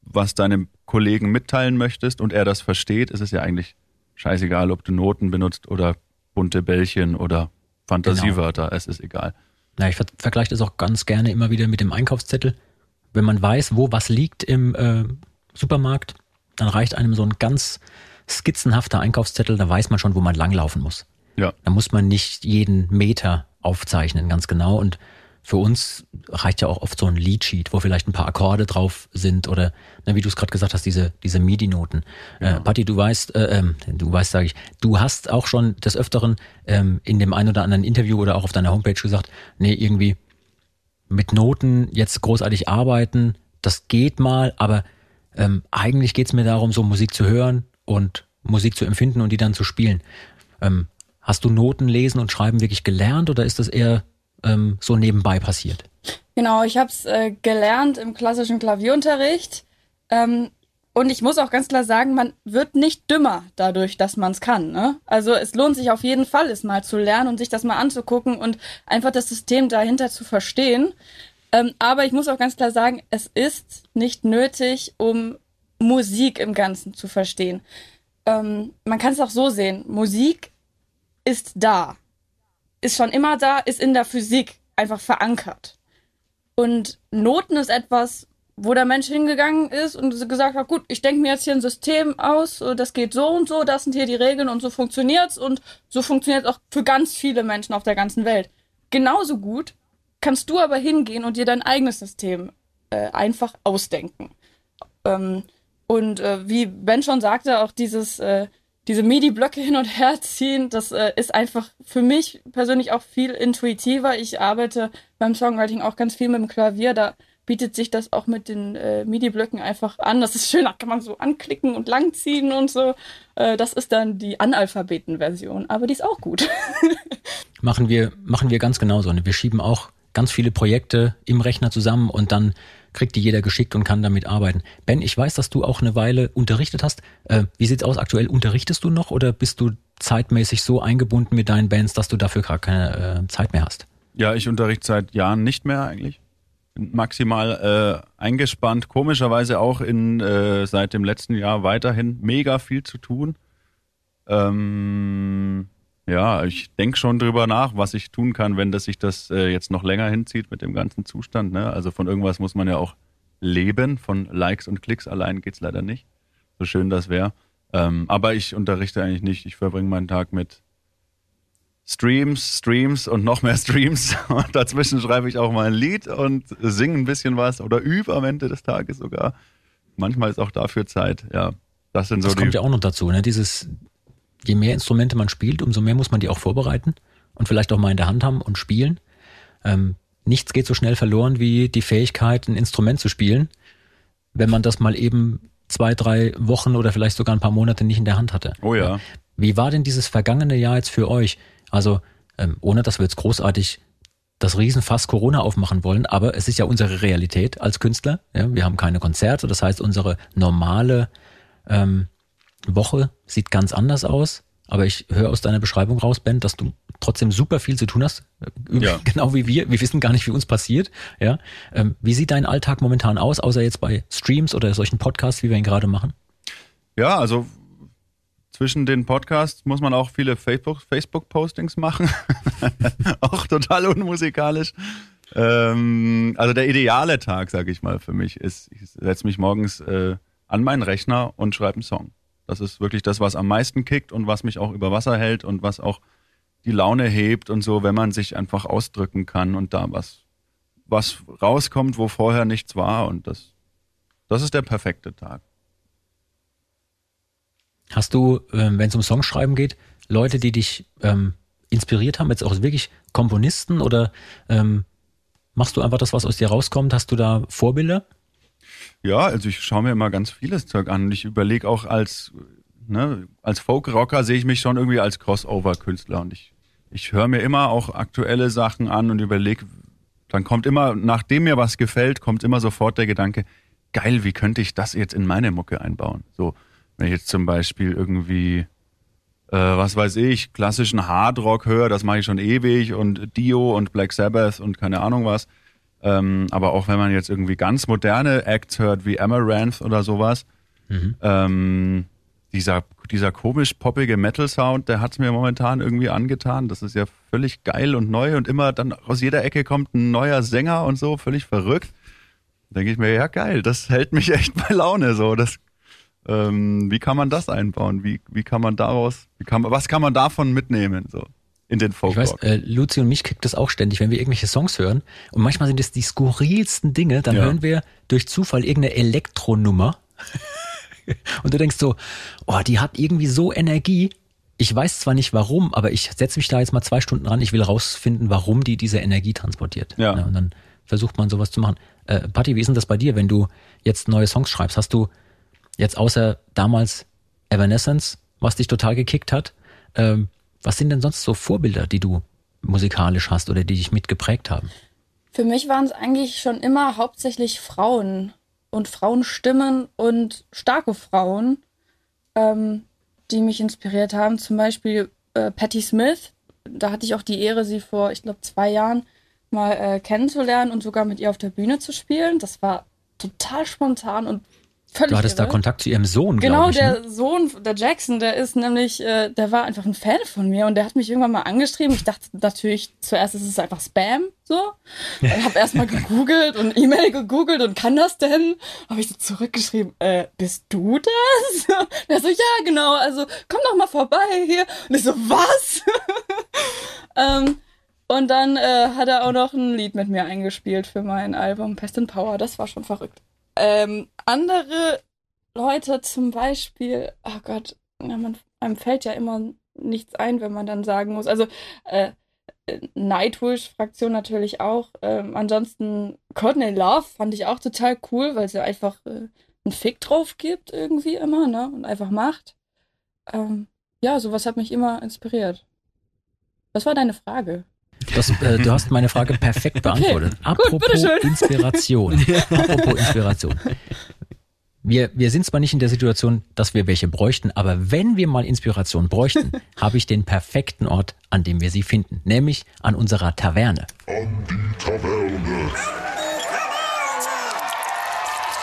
was deinem Kollegen mitteilen möchtest und er das versteht, ist es ja eigentlich scheißegal, ob du Noten benutzt oder bunte Bällchen oder Fantasiewörter, genau. es ist egal. Ja, ich ver vergleiche das auch ganz gerne immer wieder mit dem Einkaufszettel. Wenn man weiß, wo was liegt im äh, Supermarkt, dann reicht einem so ein ganz skizzenhafter Einkaufszettel, da weiß man schon, wo man langlaufen muss. Ja. Da muss man nicht jeden Meter aufzeichnen, ganz genau. Und für uns reicht ja auch oft so ein Leadsheet, wo vielleicht ein paar Akkorde drauf sind oder, na, wie du es gerade gesagt hast, diese, diese MIDI-Noten. Äh, ja. Äh, Patti, du weißt, äh, ähm, du weißt, sage ich, du hast auch schon des Öfteren ähm, in dem ein oder anderen Interview oder auch auf deiner Homepage gesagt, nee, irgendwie mit Noten jetzt großartig arbeiten, das geht mal, aber ähm, eigentlich geht's mir darum, so Musik zu hören und Musik zu empfinden und die dann zu spielen. Ähm, hast du Noten lesen und schreiben wirklich gelernt oder ist das eher ähm, so nebenbei passiert? Genau, ich habe es äh, gelernt im klassischen Klavierunterricht. Ähm, und ich muss auch ganz klar sagen, man wird nicht dümmer dadurch, dass man es kann. Ne? Also es lohnt sich auf jeden Fall, es mal zu lernen und sich das mal anzugucken und einfach das System dahinter zu verstehen. Ähm, aber ich muss auch ganz klar sagen, es ist nicht nötig, um Musik im Ganzen zu verstehen. Ähm, man kann es auch so sehen, Musik ist da ist schon immer da, ist in der Physik einfach verankert. Und Noten ist etwas, wo der Mensch hingegangen ist und gesagt hat, gut, ich denke mir jetzt hier ein System aus, das geht so und so, das sind hier die Regeln und so funktioniert's und so funktioniert auch für ganz viele Menschen auf der ganzen Welt. Genauso gut kannst du aber hingehen und dir dein eigenes System äh, einfach ausdenken. Ähm, und äh, wie Ben schon sagte, auch dieses äh, diese MIDI-Blöcke hin und her ziehen, das äh, ist einfach für mich persönlich auch viel intuitiver. Ich arbeite beim Songwriting auch ganz viel mit dem Klavier. Da bietet sich das auch mit den äh, MIDI-Blöcken einfach an. Das ist schön, da kann man so anklicken und langziehen und so. Äh, das ist dann die Analphabeten-Version, aber die ist auch gut. machen wir, machen wir ganz genauso. Wir schieben auch ganz viele Projekte im Rechner zusammen und dann kriegt die jeder geschickt und kann damit arbeiten. Ben, ich weiß, dass du auch eine Weile unterrichtet hast. Äh, wie sieht's aus aktuell? Unterrichtest du noch oder bist du zeitmäßig so eingebunden mit deinen Bands, dass du dafür gar keine äh, Zeit mehr hast? Ja, ich unterrichte seit Jahren nicht mehr eigentlich. Bin maximal äh, eingespannt, komischerweise auch in äh, seit dem letzten Jahr weiterhin mega viel zu tun. Ähm, ja, ich denke schon drüber nach, was ich tun kann, wenn das sich das äh, jetzt noch länger hinzieht mit dem ganzen Zustand. Ne? Also von irgendwas muss man ja auch leben. Von Likes und Klicks allein geht's leider nicht. So schön das wäre. Ähm, aber ich unterrichte eigentlich nicht. Ich verbringe meinen Tag mit Streams, Streams und noch mehr Streams. Und dazwischen schreibe ich auch mal ein Lied und singe ein bisschen was oder übe am Ende des Tages sogar. Manchmal ist auch dafür Zeit. Ja, das sind so das die. kommt ja auch noch dazu, ne? Dieses, je mehr Instrumente man spielt, umso mehr muss man die auch vorbereiten und vielleicht auch mal in der Hand haben und spielen. Ähm, nichts geht so schnell verloren wie die Fähigkeit, ein Instrument zu spielen, wenn man das mal eben zwei, drei Wochen oder vielleicht sogar ein paar Monate nicht in der Hand hatte. Oh ja. Wie war denn dieses vergangene Jahr jetzt für euch? Also, ähm, ohne dass wir jetzt großartig das Riesenfass Corona aufmachen wollen, aber es ist ja unsere Realität als Künstler. Ja, wir haben keine Konzerte, das heißt, unsere normale ähm, Woche sieht ganz anders aus. Aber ich höre aus deiner Beschreibung raus, Ben, dass du trotzdem super viel zu tun hast. Ja. Genau wie wir. Wir wissen gar nicht, wie uns passiert. Ja. Ähm, wie sieht dein Alltag momentan aus, außer jetzt bei Streams oder solchen Podcasts, wie wir ihn gerade machen? Ja, also zwischen den Podcasts muss man auch viele Facebook- Facebook-Postings machen. auch total unmusikalisch. Ähm, also der ideale Tag, sage ich mal, für mich ist, ich setze mich morgens äh, an meinen Rechner und schreibe einen Song. Das ist wirklich das, was am meisten kickt und was mich auch über Wasser hält und was auch die Laune hebt und so, wenn man sich einfach ausdrücken kann und da was, was rauskommt, wo vorher nichts war. Und das, das ist der perfekte Tag. Hast du, ähm, wenn es um Songschreiben geht, Leute, die dich ähm, inspiriert haben, jetzt auch wirklich Komponisten oder ähm, machst du einfach das, was aus dir rauskommt? Hast du da Vorbilder? Ja, also ich schaue mir immer ganz vieles Zeug an und ich überlege auch als, ne, als Folk-Rocker sehe ich mich schon irgendwie als Crossover-Künstler und ich, ich höre mir immer auch aktuelle Sachen an und überlege, dann kommt immer, nachdem mir was gefällt, kommt immer sofort der Gedanke, geil, wie könnte ich das jetzt in meine Mucke einbauen? So, wenn ich jetzt zum Beispiel irgendwie, äh, was weiß ich, klassischen Hardrock höre, das mache ich schon ewig und Dio und Black Sabbath und keine Ahnung was. Ähm, aber auch wenn man jetzt irgendwie ganz moderne Acts hört, wie Amaranth oder sowas, Mhm. ähm, dieser, dieser komisch poppige Metal-Sound, der hat's mir momentan irgendwie angetan. Das ist ja völlig geil und neu und immer dann aus jeder Ecke kommt ein neuer Sänger und so, völlig verrückt. Denke ich mir, ja geil, das hält mich echt bei Laune so. Das, ähm, wie kann man das einbauen? Wie, wie kann man daraus, wie kann was kann man davon mitnehmen? So in den Folk Ich weiß, äh, Luzi und mich kriegt das auch ständig, wenn wir irgendwelche Songs hören. Und manchmal sind es die skurrilsten Dinge. Dann Ja. hören wir durch Zufall irgendeine Elektronummer. und du denkst so, oh, die hat irgendwie so Energie. Ich weiß zwar nicht warum, aber ich setze mich da jetzt mal zwei Stunden ran. Ich will rausfinden, warum die diese Energie transportiert. Ja. und dann versucht man sowas zu machen. Äh, Patti, wie ist denn das bei dir, wenn du jetzt neue Songs schreibst? Hast du jetzt außer damals Evanescence, was dich total gekickt hat, ähm, was sind denn sonst so Vorbilder, die du musikalisch hast oder die dich mitgeprägt haben? Für mich waren es eigentlich schon immer hauptsächlich Frauen und Frauenstimmen und starke Frauen, ähm, die mich inspiriert haben. Zum Beispiel äh, Patti Smith. Da hatte ich auch die Ehre, sie vor, ich glaube, zwei Jahren mal äh, kennenzulernen und sogar mit ihr auf der Bühne zu spielen. Das war total spontan und völlig Du hattest da irre. Kontakt zu ihrem Sohn, Genau, ich. der ne? Sohn, der Jackson, der ist nämlich, äh, der war einfach ein Fan von mir und der hat mich irgendwann mal angeschrieben. Ich dachte natürlich zuerst, es ist einfach Spam, so. Ich habe erstmal gegoogelt und E-Mail gegoogelt und kann das denn? Habe ich so zurückgeschrieben, äh, bist du das? Und er so, ja, genau, also komm doch mal vorbei hier. Und ich so, was? ähm, und dann äh, hat er auch noch ein Lied mit mir eingespielt für mein Album Pest and Power. Das war schon verrückt. Ähm, andere Leute zum Beispiel, oh Gott, ja, man, einem fällt ja immer nichts ein, wenn man dann sagen muss. Also äh, äh, Nightwish-Fraktion natürlich auch. Ähm, ansonsten Courtney Love fand ich auch total cool, weil sie einfach äh, einen Fick drauf gibt irgendwie immer, ne? Und einfach macht. Ähm, ja, sowas hat mich immer inspiriert. Was war deine Frage? Das, äh, du hast meine Frage perfekt beantwortet. Apropos bitteschön. Inspiration. Apropos Inspiration. Wir, wir sind zwar nicht in der Situation, dass wir welche bräuchten, aber wenn wir mal Inspiration bräuchten, habe ich den perfekten Ort, an dem wir sie finden, nämlich an unserer Taverne.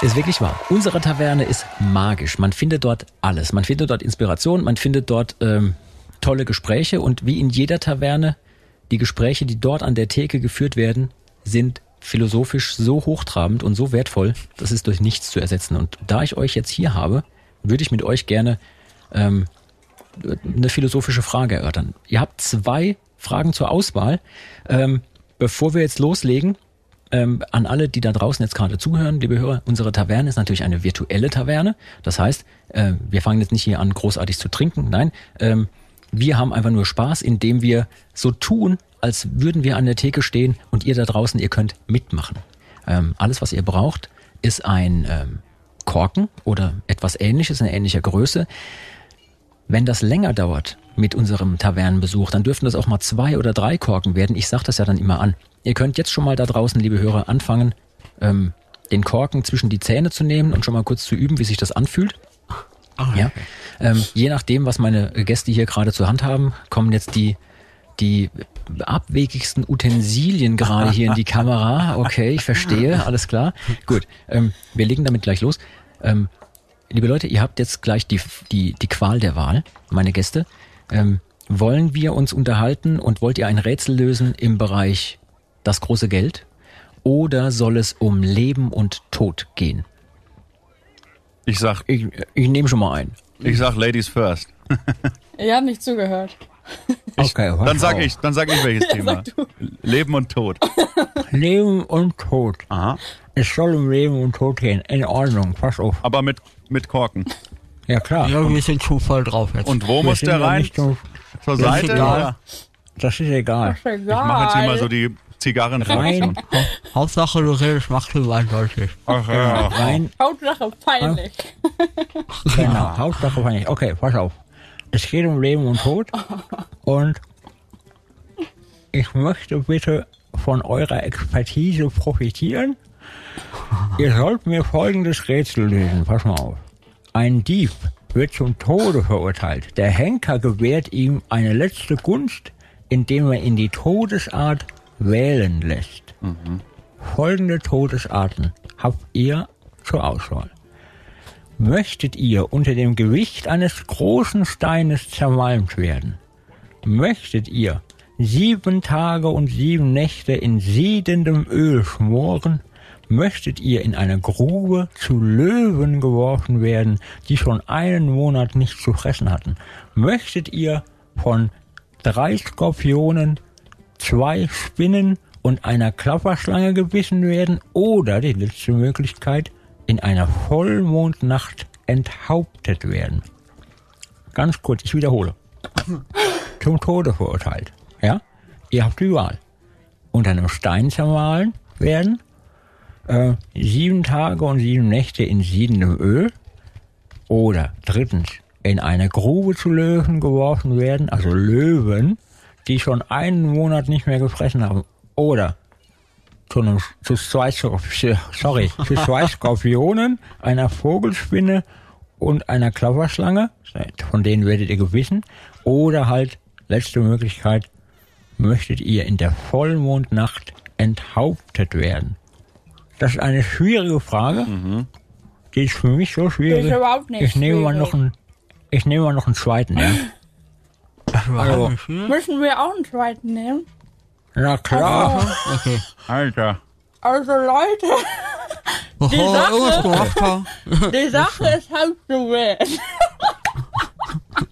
Ist wirklich wahr. Unsere Taverne ist magisch. Man findet dort alles. Man findet dort Inspiration, man findet dort ähm, tolle Gespräche und wie in jeder Taverne, die Gespräche, die dort an der Theke geführt werden, sind philosophisch so hochtrabend und so wertvoll, das ist durch nichts zu ersetzen. Und da ich euch jetzt hier habe, würde ich mit euch gerne ähm, eine philosophische Frage erörtern. Ihr habt zwei Fragen zur Auswahl. Ähm, bevor wir jetzt loslegen, ähm, an alle, die da draußen jetzt gerade zuhören, liebe Hörer, unsere Taverne ist natürlich eine virtuelle Taverne. Das heißt, äh, wir fangen jetzt nicht hier an, großartig zu trinken. Nein, ähm, wir haben einfach nur Spaß, indem wir so tun, als würden wir an der Theke stehen und ihr da draußen, ihr könnt mitmachen. Ähm, alles, was ihr braucht, ist ein ähm, Korken oder etwas ähnliches in ähnlicher Größe. Wenn das länger dauert mit unserem Tavernenbesuch, dann dürften das auch mal zwei oder drei Korken werden. Ich sage das ja dann immer an. Ihr könnt jetzt schon mal da draußen, liebe Hörer, anfangen, ähm, den Korken zwischen die Zähne zu nehmen und schon mal kurz zu üben, wie sich das anfühlt. Ah, ja. Ähm, je nachdem, was meine Gäste hier gerade zur Hand haben, kommen jetzt die die abwegigsten Utensilien gerade hier in die Kamera. Okay, ich verstehe, alles klar. Gut, ähm, wir legen damit gleich los. Ähm, liebe Leute, ihr habt jetzt gleich die, die, die Qual der Wahl, meine Gäste. Ähm, wollen wir uns unterhalten und wollt ihr ein Rätsel lösen im Bereich das große Geld? Oder soll es um Leben und Tod gehen? Ich sag, Ich, ich nehme schon mal ein. ich sag Ladies first. Ihr habt nicht zugehört. Okay, Dann sag ich, dann sag ich welches Thema. Leben und Tod. Leben und Tod. Aha. Es soll um Leben und Tod gehen. In Ordnung, pass auf. Aber mit, mit Korken. Ja klar. Ja, wir sind schon voll drauf jetzt. Und wo Wir muss der ja rein? Zur Das ist Seite? egal. Das ist egal. Ist egal. Ich mache jetzt hier mal so die Zigarren Rein, Hauptsache du redest maximal deutlich. Ach, ja. rein, Hauptsache peinlich. genau. Hauptsache nicht. Okay, pass auf. Es geht um Leben und Tod. Und ich möchte bitte von eurer Expertise profitieren. Ihr sollt mir folgendes Rätsel lösen. Pass mal auf. Ein Dieb wird zum Tode verurteilt. Der Henker gewährt ihm eine letzte Gunst, indem er ihn die Todesart wählen lässt. Folgende Todesarten habt ihr zur Auswahl. Möchtet ihr unter dem Gewicht eines großen Steines zermalmt werden? Möchtet ihr sieben Tage und sieben Nächte in siedendem Öl schmoren? Möchtet ihr in eine Grube zu Löwen geworfen werden, die schon einen Monat nichts zu fressen hatten? Möchtet ihr von drei Skorpionen, zwei Spinnen und einer Klapperschlange gebissen werden? Oder die letzte Möglichkeit, in einer Vollmondnacht enthauptet werden? Ganz kurz, ich wiederhole. Zum Tode verurteilt. Ja? Ihr habt die Wahl. Unter einem Stein zermahlen werden, äh, sieben Tage und sieben Nächte in siedendem Öl oder drittens in eine Grube zu Löwen geworfen werden, also Löwen, die schon einen Monat nicht mehr gefressen haben oder zu, einem, zu zwei, sorry, zu zwei Skorpionen, einer Vogelspinne und einer Klapperschlange, von denen werdet ihr gewissen, oder halt, letzte Möglichkeit, möchtet ihr in der Vollmondnacht enthauptet werden? Das ist eine schwierige Frage. Die ist für mich so schwierig. Ist überhaupt nicht ich nehme mal schwierig. noch einen, ich nehme mal noch einen zweiten, ja. Also, Müssen wir auch einen zweiten nehmen? na klar. Okay. Alter. Also Leute, wir Sache- die Sache ist halb so wild.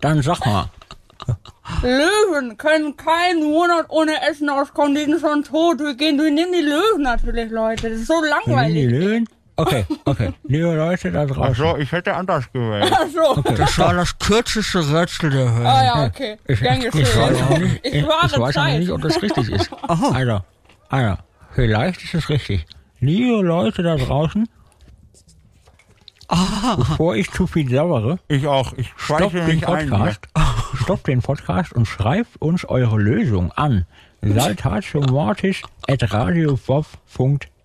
Dann sag mal. Löwen können keinen Monat ohne Essen auskommen, die sind schon tot. Wir gehen, wir nehmen die Löwen natürlich, Leute. Das ist so Nehmen die langweilig. Löwen? Okay, okay. Liebe Leute da Ach draußen. so, ich hätte anders gewählt. Ach so. Das war das kürzeste Rätsel der Welt. Ah ja, okay. Ich, Gern ich, ich weiß auch geschehen. nicht, ich, Ich weiß auch Zeit. nicht, ob das richtig ist. Also, also, vielleicht ist es richtig. Liebe Leute da draußen, bevor ich zu viel sabbere, Ich auch. Ich schweife den ein. Podcast, stoppt den Podcast und schreibt uns eure Lösung an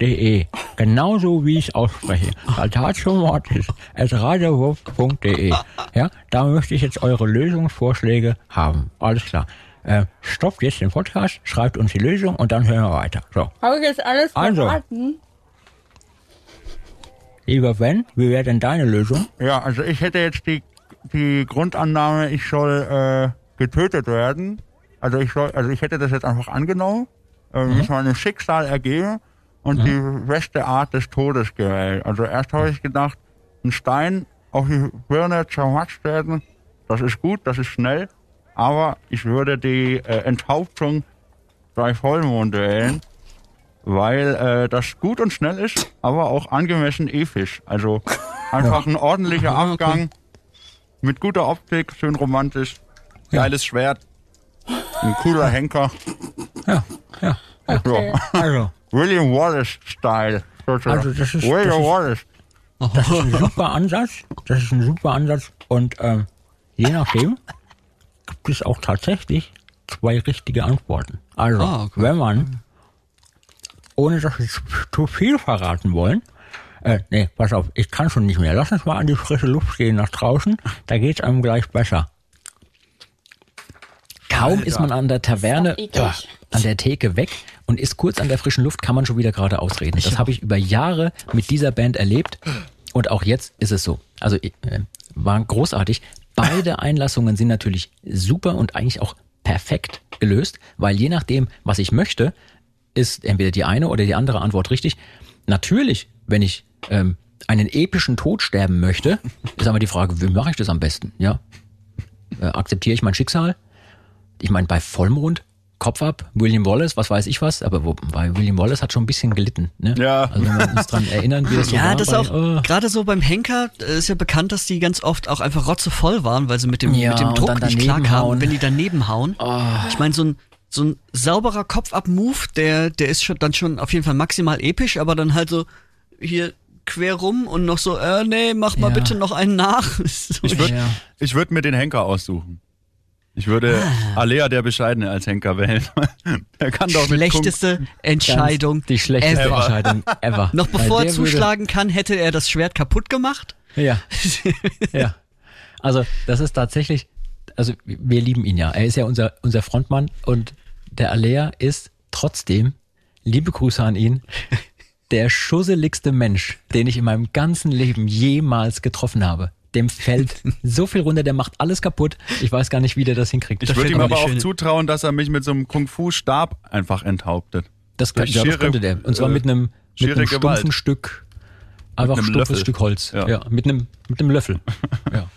saltatiomortis.radiobob.de Genauso wie ich es ausspreche. saltatiomortis.radiobob.de Ja, da möchte ich jetzt eure Lösungsvorschläge haben. Alles klar. Äh, stoppt jetzt den Podcast, schreibt uns die Lösung und dann hören wir weiter. So, Habe ich jetzt alles Also. verraten? lieber Ben, wie wäre denn deine Lösung? Ja, also ich hätte jetzt die, die Grundannahme, ich soll äh, getötet werden. Also ich soll, also ich hätte das jetzt einfach angenommen, äh, mich meinem Schicksal ergeben und die beste Art des Todes gewählt. Also erst habe ich gedacht, ein Stein auf die Birne zermatscht werden, das ist gut, das ist schnell, aber ich würde die äh, Enthauptung bei Vollmond wählen, weil äh, das gut und schnell ist, aber auch angemessen episch. Also einfach ein ordentlicher Abgang mit guter Optik, schön romantisch, geiles Schwert, ein cooler Henker. Ja, ja. Ja. Also, William Wallace-Style. Also das ist- William das ist- Wallace. das ist ein super Ansatz. Das ist ein super Ansatz. Und ähm, je nachdem gibt es auch tatsächlich zwei richtige Antworten. Also, Ah, okay. wenn man, ohne dass wir zu- viel verraten wollen, äh, nee, pass auf, ich kann schon nicht mehr. Lass uns mal an die frische Luft gehen nach draußen. Da geht's einem gleich besser. Kaum ist man an der Taverne, eklig. an der Theke weg und ist kurz an der frischen Luft, kann man schon wieder gerade ausreden. Das habe ich über Jahre mit dieser Band erlebt und auch jetzt ist es so. Also äh, war großartig. Beide Einlassungen sind natürlich super und eigentlich auch perfekt gelöst, weil je nachdem, was ich möchte, ist entweder die eine oder die andere Antwort richtig. Natürlich, wenn ich ähm, einen epischen Tod sterben möchte, ist aber die Frage, wie mache ich das am besten? Ja, äh, akzeptiere ich mein Schicksal? Ich meine, bei Vollmond, Kopf ab, William Wallace, was weiß ich was, aber wo, bei William Wallace hat schon ein bisschen gelitten. Ne? Ja. Also wenn wir uns dran erinnern, wie das so Ja, war das bei, auch, oh, gerade so beim Henker äh, ist ja bekannt, dass die ganz oft auch einfach rotzevoll waren, weil sie mit dem, Ja, mit dem und Druck dann nicht klarkamen, hauen. wenn die daneben hauen. Ich meine, so ein, so ein sauberer Kopf-Ab-Move, der, der ist schon, dann schon auf jeden Fall maximal episch, aber dann halt so hier quer rum und noch so, äh, nee, mach mal Ja. bitte noch einen nach. So. Ich würde Ja. ich würd mir den Henker aussuchen. Ich würde Ah. Alea der Bescheidene als Henker wählen. Der kann doch mit Schlechteste Entscheidung. die schlechteste ever. Entscheidung ever. Noch bevor er zuschlagen kann, hätte er das Schwert kaputt gemacht. Ja. ja. Also, das ist tatsächlich, also wir lieben ihn ja. Er ist ja unser, unser Frontmann und der Alea ist trotzdem, liebe Grüße an ihn, der schusseligste Mensch, den ich in meinem ganzen Leben jemals getroffen habe. Dem fällt so viel runter, der macht alles kaputt. Ich weiß gar nicht, wie der das hinkriegt. Ich Das würde ihm aber auch zutrauen, dass er mich mit so einem Kung-Fu-Stab einfach enthauptet. Das, kann, ja, das könnte der. Und zwar äh, mit einem, mit einem Gewalt. stumpfen Stück, einfach einem stumpfes Löffel. Stück Holz. Ja. Ja. mit einem, mit einem Löffel. ja.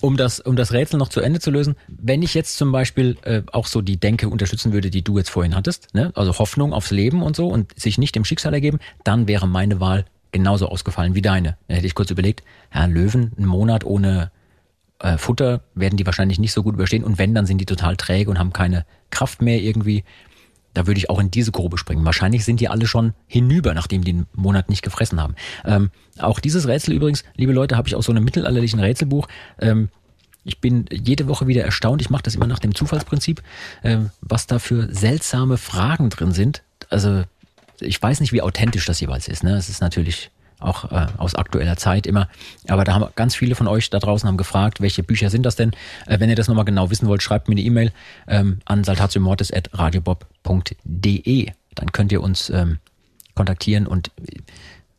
Um das, um das Rätsel noch zu Ende zu lösen, wenn ich jetzt zum Beispiel äh, auch so die Denke unterstützen würde, die du jetzt vorhin hattest, ne? also Hoffnung aufs Leben und so und sich nicht dem Schicksal ergeben, dann wäre meine Wahl genauso ausgefallen wie deine. Da hätte ich kurz überlegt, ja, Löwen, einen Monat ohne äh, Futter werden die wahrscheinlich nicht so gut überstehen und wenn, dann sind die total träge und haben keine Kraft mehr irgendwie. Da würde ich auch in diese Grube springen. Wahrscheinlich sind die alle schon hinüber, nachdem die einen Monat nicht gefressen haben. Ähm, auch dieses Rätsel übrigens, liebe Leute, habe ich aus so einem mittelalterlichen Rätselbuch. Ähm, ich bin jede Woche wieder erstaunt. Ich mache das immer nach dem Zufallsprinzip, ähm, was da für seltsame Fragen drin sind. Also ich weiß nicht, wie authentisch das jeweils ist. Ne? Es ist natürlich auch äh, aus aktueller Zeit immer. Aber da haben ganz viele von euch da draußen haben gefragt, welche Bücher sind das denn? Äh, wenn ihr das nochmal genau wissen wollt, schreibt mir eine E-Mail ähm, an saltatiomortis.radiobob.de. Dann könnt ihr uns ähm, kontaktieren und äh,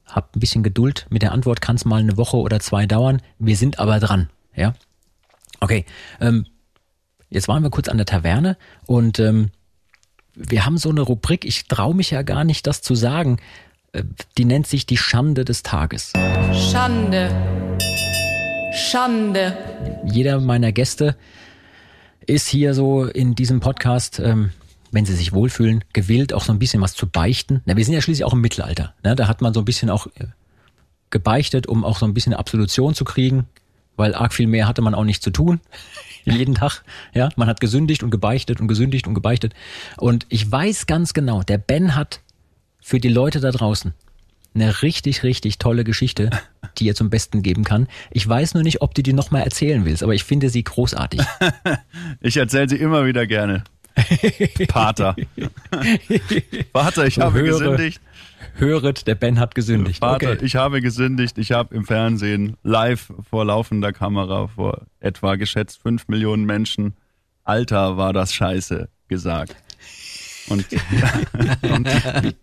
habt ein bisschen Geduld. Mit der Antwort kann es mal eine Woche oder zwei dauern. Wir sind aber dran. Ja. Okay. Ähm, jetzt waren wir kurz an der Taverne und ähm, wir haben so eine Rubrik, ich traue mich ja gar nicht, das zu sagen. Äh, Die nennt sich die Schande des Tages. Schande. Schande. Jeder meiner Gäste ist hier so in diesem Podcast, ähm, wenn sie sich wohlfühlen, gewillt, auch so ein bisschen was zu beichten. Na, wir sind ja schließlich auch im Mittelalter. Ne? Da hat man so ein bisschen auch äh, gebeichtet, um auch so ein bisschen Absolution zu kriegen, weil arg viel mehr hatte man auch nicht zu tun. Jeden Tag. Ja, man hat gesündigt und gebeichtet und gesündigt und gebeichtet. Und ich weiß ganz genau, der Ben hat für die Leute da draußen eine richtig, richtig tolle Geschichte, die er zum Besten geben kann. Ich weiß nur nicht, ob du die nochmal erzählen willst, aber ich finde sie großartig. Ich erzähle sie immer wieder gerne. Pater. Vater, ich habe höre. gesündigt. Höret, der Ben hat gesündigt. Vater, Okay. ich habe gesündigt. Ich habe im Fernsehen live vor laufender Kamera vor etwa geschätzt fünf Millionen Menschen Alter war das Scheiße gesagt. Und, und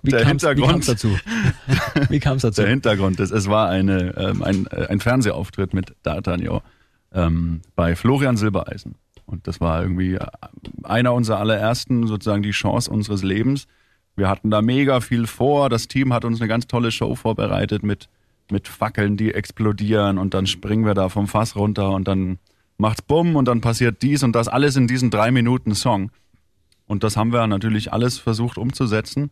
Wie der Wie Hintergrund, kam's dazu? Wie kam es dazu? der Hintergrund ist, es war eine, ähm, ein, äh, ein Fernsehauftritt mit D'Artagnan ähm, bei Florian Silbereisen. Und das war irgendwie einer unserer allerersten, sozusagen die Chance unseres Lebens. Wir hatten da mega viel vor. Das Team hat uns eine ganz tolle Show vorbereitet mit, mit Fackeln, die explodieren und dann springen wir da vom Fass runter und dann macht's bumm und dann passiert dies und das alles in diesen drei Minuten Song. Und das haben wir natürlich alles versucht umzusetzen.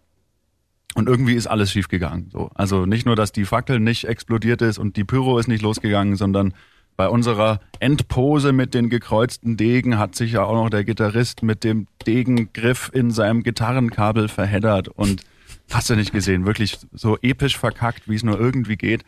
Und irgendwie ist alles schiefgegangen. So. Also nicht nur, dass die Fackel nicht explodiert ist und die Pyro ist nicht losgegangen, sondern bei unserer Endpose mit den gekreuzten Degen hat sich ja auch noch der Gitarrist mit dem Degengriff in seinem Gitarrenkabel verheddert und hast du nicht gesehen, wirklich so episch verkackt, wie es nur irgendwie geht.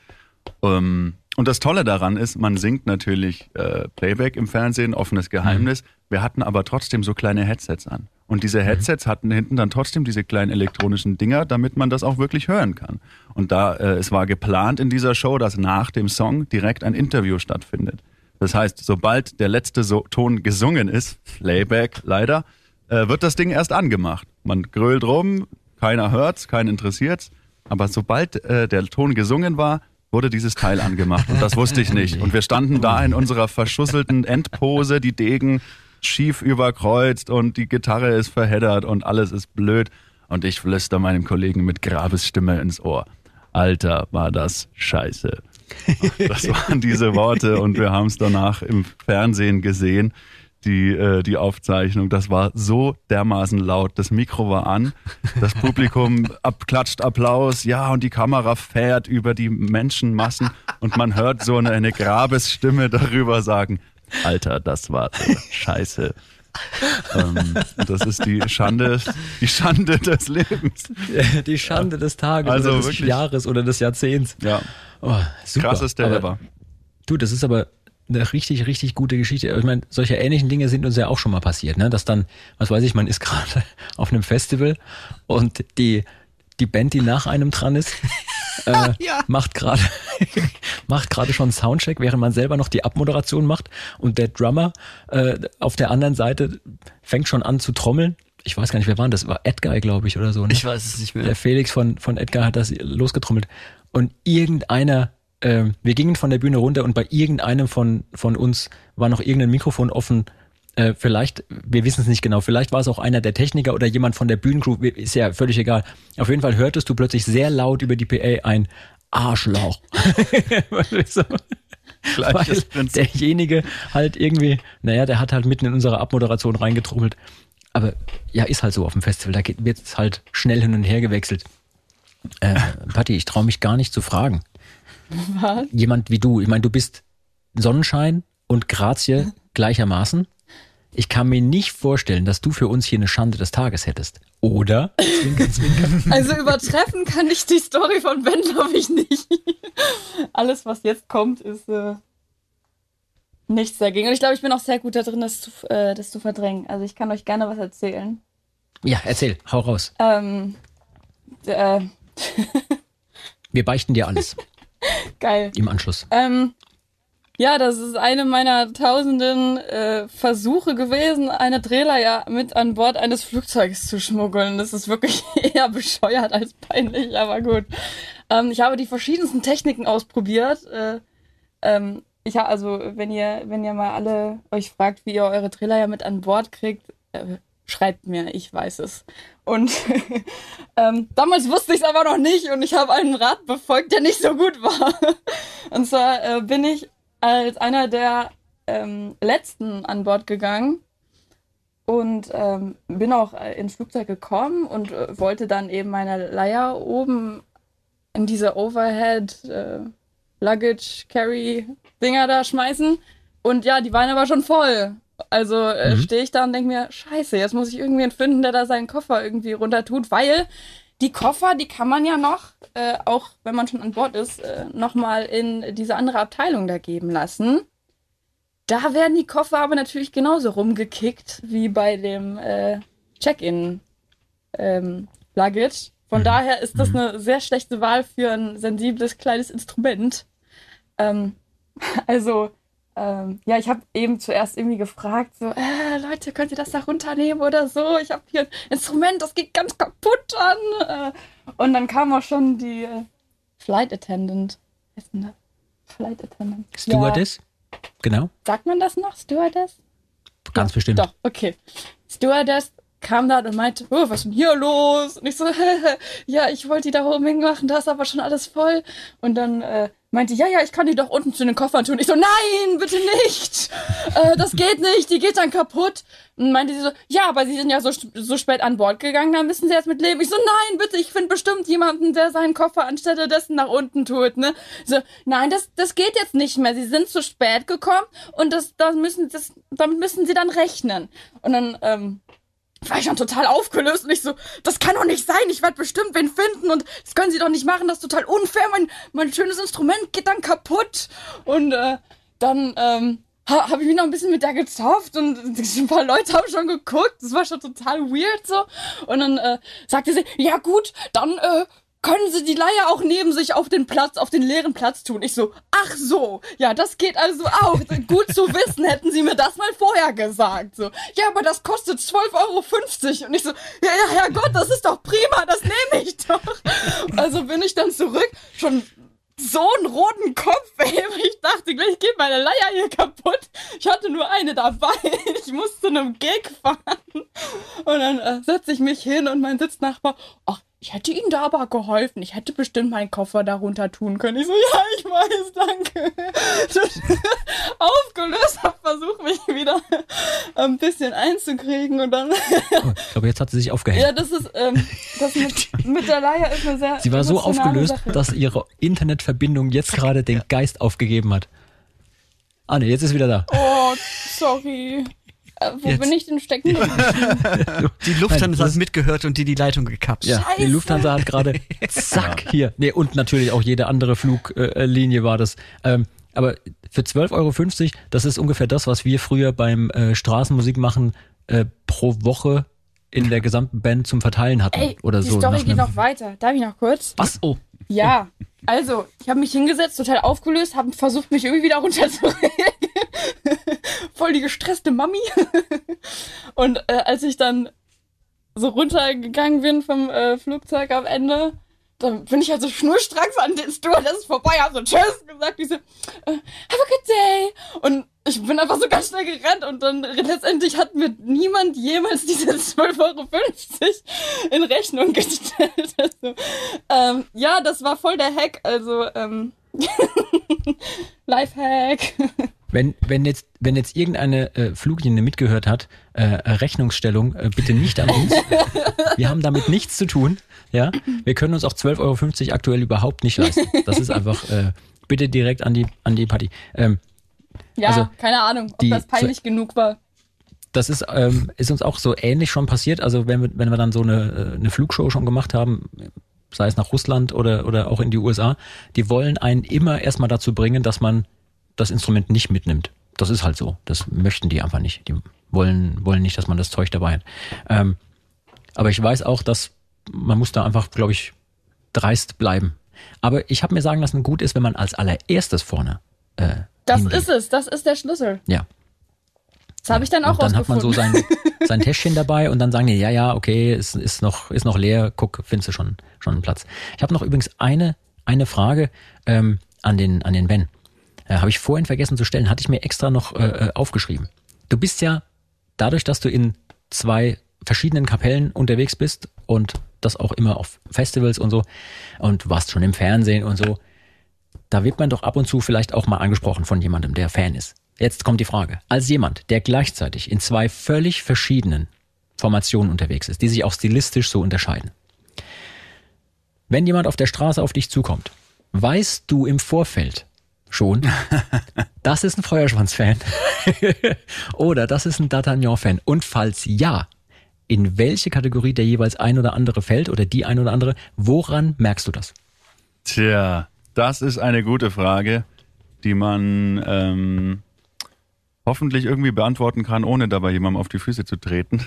Ähm, und das Tolle daran ist, man singt natürlich äh, Playback im Fernsehen, offenes Geheimnis. Wir hatten aber trotzdem so kleine Headsets an. Und diese mhm. Headsets hatten hinten dann trotzdem diese kleinen elektronischen Dinger, damit man das auch wirklich hören kann. Und da äh, es war geplant in dieser Show, dass nach dem Song direkt ein Interview stattfindet. Das heißt, sobald der letzte so Ton gesungen ist, Playback leider, äh, wird das Ding erst angemacht. Man grölt rum, keiner hört's, keinen interessiert's. Aber sobald äh, der Ton gesungen war, wurde dieses Teil angemacht. Und das wusste ich nicht. Und wir standen da in unserer verschusselten Endpose, die Degen schief überkreuzt und die Gitarre ist verheddert und alles ist blöd. Und ich flüster meinem Kollegen mit Grabesstimme ins Ohr. Alter, war das scheiße. Das waren diese Worte und wir haben es danach im Fernsehen gesehen die, äh, die Aufzeichnung. Das war so dermaßen laut. Das Mikro war an, das Publikum abklatscht Applaus, ja, und die Kamera fährt über die Menschenmassen und man hört so eine, eine Grabesstimme darüber sagen, Alter, das war so scheiße. ähm, das ist die Schande, die Schande des Lebens. Die Schande des Tages also oder des wirklich. Jahres oder des Jahrzehnts. Ja. Oh, super. Krasseste aber, ever. Du, das ist aber eine richtig, richtig gute Geschichte. Ich meine, solche ähnlichen Dinge sind uns ja auch schon mal passiert, ne? Dass dann, was weiß ich, man ist gerade auf einem Festival und die, die Band, die nach einem dran ist, äh, macht gerade macht gerade schon Soundcheck, während man selber noch die Abmoderation macht und der Drummer äh, auf der anderen Seite fängt schon an zu trommeln. Ich weiß gar nicht, wer war das? War Edgar, glaube ich, oder so. Ne? Ich weiß es nicht mehr. Der Felix von, von Edgar hat das losgetrommelt. Und irgendeiner, äh, wir gingen von der Bühne runter und bei irgendeinem von, von uns war noch irgendein Mikrofon offen. Äh, vielleicht, wir wissen es nicht genau, vielleicht war es auch einer der Techniker oder jemand von der Bühnencrew, ist ja völlig egal. Auf jeden Fall hörtest du plötzlich sehr laut über die PA ein. Gleiches Weil derjenige halt irgendwie, naja, der hat halt mitten in unsere Abmoderation reingetrummelt. Aber ja, ist halt so auf dem Festival, da geht- wird's halt schnell hin und her gewechselt. Äh, Patti, ich traue mich gar nicht zu fragen. Was? Jemand wie du, ich meine, du bist Sonnenschein und Grazie gleichermaßen. Ich kann mir nicht vorstellen, dass du für uns hier eine Schande des Tages hättest. Oder? Zwinker, zwinker. Also übertreffen kann ich die Story von Ben, glaube ich, nicht. Alles, was jetzt kommt, ist äh, nichts dagegen. Und ich glaube, ich bin auch sehr gut da drin, das zu, äh, das zu verdrängen. Also ich kann euch gerne was erzählen. Ja, erzähl, hau raus. Ähm, äh, Wir beichten dir alles geil. im Anschluss. Ähm, ja, das ist eine meiner tausenden äh, Versuche gewesen, eine Drehleier mit an Bord eines Flugzeugs zu schmuggeln. Das ist wirklich eher bescheuert als peinlich, aber gut. Ähm, ich habe die verschiedensten Techniken ausprobiert. Äh, ähm, ich ha also, wenn ihr, wenn ihr mal alle euch fragt, wie ihr eure Drehleier mit an Bord kriegt, äh, schreibt mir, ich weiß es. Und ähm, damals wusste ich es aber noch nicht und ich habe einen Rat befolgt, der nicht so gut war. Und zwar äh, bin ich als einer der ähm, letzten an Bord gegangen und ähm, bin auch äh, ins Flugzeug gekommen und äh, wollte dann eben meine Leier oben in diese Overhead äh, Luggage Carry Dinger da schmeißen. Und ja, die waren aber schon voll. Also äh, Mhm. stehe ich da und denke mir, scheiße, jetzt muss ich irgendwen finden, der da seinen Koffer irgendwie runter tut, weil die Koffer, die kann man ja noch, äh, auch wenn man schon an Bord ist, äh, nochmal in diese andere Abteilung da geben lassen. Da werden die Koffer aber natürlich genauso rumgekickt wie bei dem äh, Check-in ähm, Luggage. Von daher ist das eine sehr schlechte Wahl für ein sensibles kleines Instrument. Ähm, also, ähm, ja, ich habe eben zuerst irgendwie gefragt, so, äh, Leute, könnt ihr das da runternehmen oder so? Ich habe hier ein Instrument, das geht ganz kaputt an. Äh, und dann kam auch schon die äh, Flight Attendant. Was ist denn das? Flight Attendant. Stewardess? Genau. Ja, sagt man das noch? Stewardess? Ganz bestimmt. Doch, okay. Stewardess kam dann und meinte, oh, was ist denn hier los? Und ich so, ja, ich wollte die da oben hinmachen, da ist aber schon alles voll. Und dann äh, meinte, ja, ja, ich kann die doch unten zu den Koffern tun. Ich so, nein, bitte nicht. Äh, das geht nicht, die geht dann kaputt. Und meinte sie so, ja, aber sie sind ja so, so spät an Bord gegangen, da müssen sie jetzt mit leben. Ich so, nein, bitte, ich finde bestimmt jemanden, der seinen Koffer anstelle dessen nach unten tut, ne? So, nein, das, das geht jetzt nicht mehr. Sie sind zu spät gekommen und das, das müssen, das, damit müssen sie dann rechnen. Und dann, ähm, war ich schon total aufgelöst. Und ich so, das kann doch nicht sein, ich werde bestimmt wen finden. Und das können sie doch nicht machen, das ist total unfair, mein, mein schönes Instrument geht dann kaputt. Und äh, dann ähm, ha, habe ich mich noch ein bisschen mit der gezofft. Und ein paar Leute haben schon geguckt, das war schon total weird so. Und dann äh, sagte sie, ja gut, dann äh, können Sie die Leier auch neben sich auf den Platz, auf den leeren Platz tun? Ich so, ach so, ja, das geht also auch. Gut zu wissen, hätten Sie mir das mal vorher gesagt. So, ja, aber das kostet 12,50 Euro. Und ich so, ja, ja, Herrgott, das ist doch prima, das nehme ich doch. Also bin ich dann zurück, schon so einen roten Kopf, ey. Ich dachte gleich geht meine Leier hier kaputt. Ich hatte nur eine dabei. Ich musste zu einem Gig fahren. Und dann äh, setze ich mich hin und mein Sitznachbar, ach, ich hätte ihm da aber geholfen. Ich hätte bestimmt meinen Koffer darunter tun können. Ich so, ja, ich weiß, danke. Aufgelöst, hab versucht, mich wieder ein bisschen einzukriegen und dann. Oh, ich glaube, jetzt hat sie sich aufgehängt. Ja, das ist, ähm, das mit, mit der Leier ist eine sehr. Sie war so aufgelöst, Sache. dass ihre Internetverbindung jetzt gerade den Geist aufgegeben hat. Ah ne, jetzt ist wieder da. Oh, sorry. Äh, wo Jetzt. bin ich denn stecken geblieben? Die Lufthansa hat mitgehört und die die Leitung gekappt. Ja, die Scheiße. Lufthansa hat gerade zack hier. Nee, und natürlich auch jede andere Fluglinie war das. Ähm, aber für 12,50 Euro, das ist ungefähr das, was wir früher beim äh, Straßenmusik machen äh, pro Woche in der gesamten Band zum Verteilen hatten. Ey, oder die so. Story nach geht noch weiter. Darf ich noch kurz? Was? Oh. Ja, also, ich habe mich hingesetzt, total aufgelöst, habe versucht, mich irgendwie wieder runterzuregen. Gestresste Mami. Und äh, als ich dann so runtergegangen bin vom äh, Flugzeug am Ende, dann bin ich halt so schnurstracks an den Stewardess vorbei, hab so Tschüss gesagt, diese äh, Have a good day. Und ich bin einfach so ganz schnell gerannt und dann letztendlich hat mir niemand jemals diese 12,50 Euro in Rechnung gestellt. Also, ähm, ja, das war voll der Hack, also ähm, Lifehack. Wenn, wenn, jetzt, wenn jetzt irgendeine äh, Fluglinie mitgehört hat, äh, Rechnungsstellung, äh, bitte nicht an uns. Wir haben damit nichts zu tun. Ja, Wir können uns auch 12,50 Euro aktuell überhaupt nicht leisten. Das ist einfach äh, bitte direkt an die, an die Party. Ähm, Ja, Also, keine Ahnung, ob die- das peinlich genug war. das ist, ähm, ist uns auch so ähnlich schon passiert. Also wenn wir, wenn wir dann so eine, äh, eine Flugshow schon gemacht haben, sei es nach Russland oder, oder auch in die USA, die wollen einen immer erstmal dazu bringen, dass man das Instrument nicht mitnimmt. Das ist halt so. Das möchten die einfach nicht. Die wollen, wollen nicht, dass man das Zeug dabei hat. Ähm, aber ich weiß auch, dass man muss da einfach, glaube ich, dreist bleiben. Aber ich habe mir sagen lassen, gut ist, wenn man als allererstes vorne äh, Das hingeht. ist es, das ist der Schlüssel. Ja. Das habe ich dann auch und dann hat man so sein, sein Täschchen dabei und dann sagen die, ja, ja, okay, ist, ist, noch, ist noch leer, guck, findest du schon, schon einen Platz. Ich habe noch übrigens eine, eine Frage ähm, an, den, an den Ben. Äh, habe ich vorhin vergessen zu stellen, hatte ich mir extra noch äh, äh, aufgeschrieben. Du bist ja, dadurch, dass du in zwei verschiedenen Kapellen unterwegs bist und das auch immer auf Festivals und so und warst schon im Fernsehen und so, da wird man doch ab und zu vielleicht auch mal angesprochen von jemandem, der Fan ist. Jetzt kommt die Frage. Als jemand, der gleichzeitig in zwei völlig verschiedenen Formationen unterwegs ist, die sich auch stilistisch so unterscheiden. Wenn jemand auf der Straße auf dich zukommt, weißt du im Vorfeld schon, das ist ein Feuerschwanz-Fan oder das ist ein D'Artagnan-Fan. Und falls ja, in welche Kategorie der jeweils ein oder andere fällt oder die ein oder andere, woran merkst du das? Tja, das ist eine gute Frage, die man ähm, hoffentlich irgendwie beantworten kann, ohne dabei jemandem auf die Füße zu treten.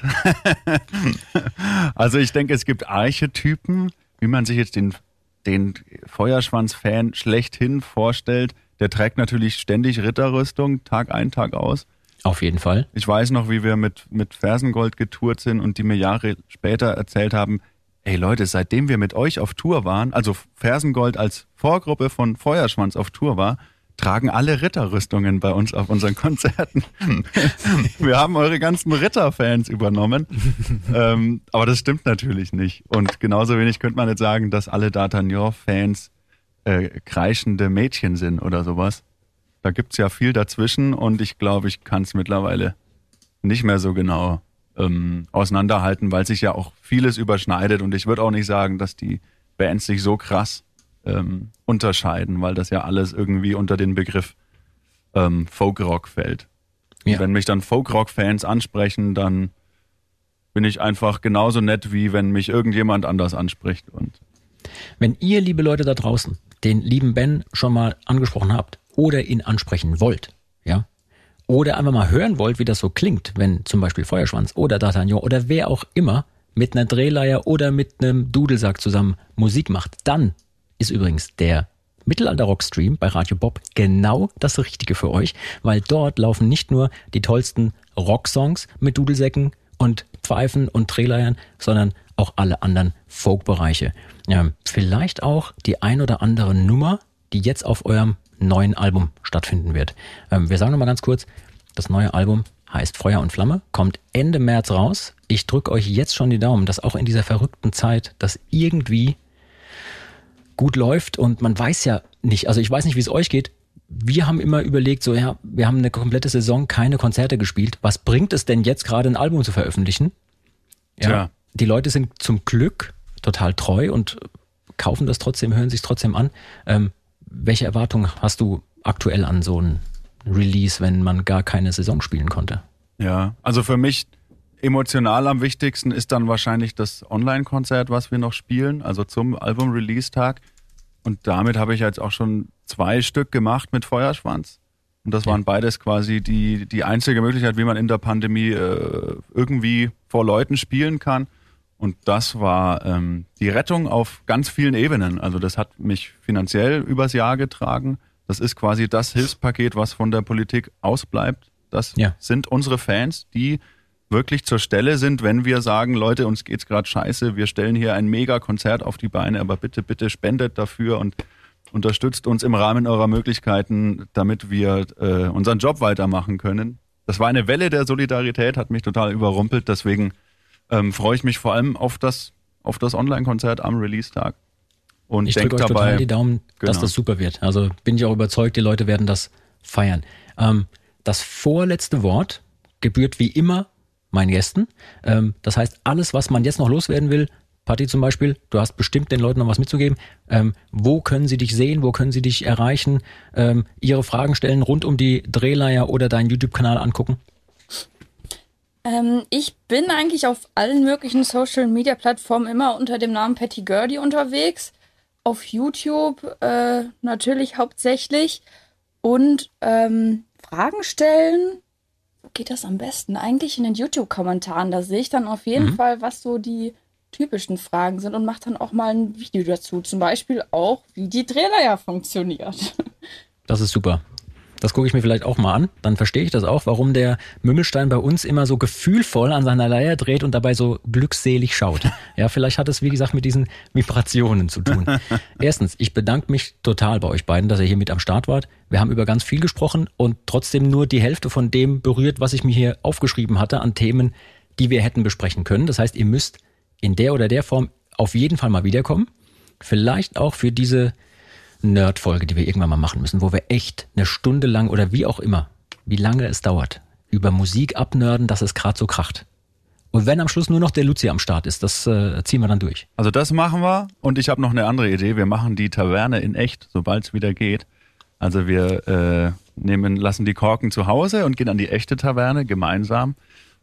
also ich denke, es gibt Archetypen, wie man sich jetzt den, den Feuerschwanz-Fan schlechthin vorstellt. Der trägt natürlich ständig Ritterrüstung, Tag ein, Tag aus. Auf jeden Fall. Ich weiß noch, wie wir mit, mit Fersengold getourt sind und die mir Jahre später erzählt haben, ey Leute, seitdem wir mit euch auf Tour waren, also Fersengold als Vorgruppe von Feuerschwanz auf Tour war, tragen alle Ritterrüstungen bei uns auf unseren Konzerten. Wir haben eure ganzen Ritterfans übernommen. ähm, aber das stimmt natürlich nicht. Und genauso wenig könnte man jetzt sagen, dass alle D'Artagnan-Fans äh, kreischende Mädchen sind oder sowas. Da gibt's ja viel dazwischen und ich glaube, ich kann es mittlerweile nicht mehr so genau ähm, auseinanderhalten, weil sich ja auch vieles überschneidet und ich würde auch nicht sagen, dass die Bands sich so krass ähm, unterscheiden, weil das ja alles irgendwie unter den Begriff ähm, Folkrock fällt. Ja. Wenn mich dann Folkrock-Fans ansprechen, dann bin ich einfach genauso nett, wie wenn mich irgendjemand anders anspricht. Und wenn ihr, liebe Leute da draußen, den lieben Ben schon mal angesprochen habt oder ihn ansprechen wollt, ja, oder einfach mal hören wollt, wie das so klingt, wenn zum Beispiel Feuerschwanz oder D'Artagnan oder wer auch immer mit einer Drehleier oder mit einem Dudelsack zusammen Musik macht, dann ist übrigens der Mittelalter-Rock-Stream bei Radio Bob genau das Richtige für euch, weil dort laufen nicht nur die tollsten Rocksongs mit Dudelsäcken und Pfeifen und Drehleiern, sondern auch alle anderen Folk-Bereiche. Ja, vielleicht auch die ein oder andere Nummer, die jetzt auf eurem neuen Album stattfinden wird. Ähm, wir sagen nochmal ganz kurz, das neue Album heißt Feuer und Flamme, kommt Ende März raus. Ich drücke euch jetzt schon die Daumen, dass auch in dieser verrückten Zeit das irgendwie gut läuft und man weiß ja nicht, also ich weiß nicht, wie es euch geht. Wir haben immer überlegt, so ja, wir haben eine komplette Saison keine Konzerte gespielt. Was bringt es denn jetzt gerade ein Album zu veröffentlichen? Ja, ja. die Leute sind zum Glück total treu und kaufen das trotzdem, hören sich trotzdem an. Ähm, welche Erwartungen hast du aktuell an so ein Release, wenn man gar keine Saison spielen konnte? Ja, also für mich emotional am wichtigsten ist dann wahrscheinlich das Online-Konzert, was wir noch spielen, also zum Album-Release-Tag. Und damit habe ich jetzt auch schon zwei Stück gemacht mit Feuerschwanz. Und das waren beides quasi die, die einzige Möglichkeit, wie man in der Pandemie äh, irgendwie vor Leuten spielen kann. Und das war ähm, die Rettung auf ganz vielen Ebenen. Also das hat mich finanziell übers Jahr getragen. Das ist quasi das Hilfspaket, was von der Politik ausbleibt. Das ja. sind unsere Fans, die wirklich zur Stelle sind, wenn wir sagen, Leute, uns geht's gerade scheiße, wir stellen hier ein Mega-Konzert auf die Beine, aber bitte, bitte spendet dafür und unterstützt uns im Rahmen eurer Möglichkeiten, damit wir äh, unseren Job weitermachen können. Das war eine Welle der Solidarität, hat mich total überrumpelt, deswegen ähm, freue ich mich vor allem auf das, auf das Online-Konzert am Release-Tag. Und ich drücke euch dabei, total die Daumen, genau. dass das super wird. Also bin ich auch überzeugt, die Leute werden das feiern. Ähm, das vorletzte Wort gebührt wie immer meinen Gästen. Ähm, das heißt, alles, was man jetzt noch loswerden will, Patti zum Beispiel, du hast bestimmt den Leuten noch was mitzugeben. Ähm, wo können sie dich sehen? Wo können sie dich erreichen? Ähm, ihre Fragen stellen rund um die Drehleier oder deinen YouTube-Kanal angucken? Ähm, ich bin eigentlich auf allen möglichen Social-Media-Plattformen immer unter dem Namen Patty Gurdy unterwegs. Auf YouTube äh, natürlich hauptsächlich. Und ähm, Fragen stellen geht das am besten? Eigentlich in den YouTube-Kommentaren. Da sehe ich dann auf jeden mhm. Fall, was so die typischen Fragen sind und mache dann auch mal ein Video dazu. Zum Beispiel auch, wie die Drehleier funktioniert. Das ist super. Das gucke ich mir vielleicht auch mal an. Dann verstehe ich das auch, warum der Mümmelstein bei uns immer so gefühlvoll an seiner Leier dreht und dabei so glückselig schaut. Ja, vielleicht hat es, wie gesagt, mit diesen Vibrationen zu tun. Erstens, ich bedanke mich total bei euch beiden, dass ihr hier mit am Start wart. Wir haben über ganz viel gesprochen und trotzdem nur die Hälfte von dem berührt, was ich mir hier aufgeschrieben hatte an Themen, die wir hätten besprechen können. Das heißt, ihr müsst in der oder der Form auf jeden Fall mal wiederkommen. Vielleicht auch für diese Nerd-Folge, die wir irgendwann mal machen müssen, wo wir echt eine Stunde lang oder wie auch immer, wie lange es dauert, über Musik abnörden, dass es gerade so kracht. Und wenn am Schluss nur noch der Luzi am Start ist, das äh, ziehen wir dann durch. Also das machen wir und ich habe noch eine andere Idee. Wir machen die Taverne in echt, sobald es wieder geht. Also wir äh, nehmen, lassen die Korken zu Hause und gehen an die echte Taverne gemeinsam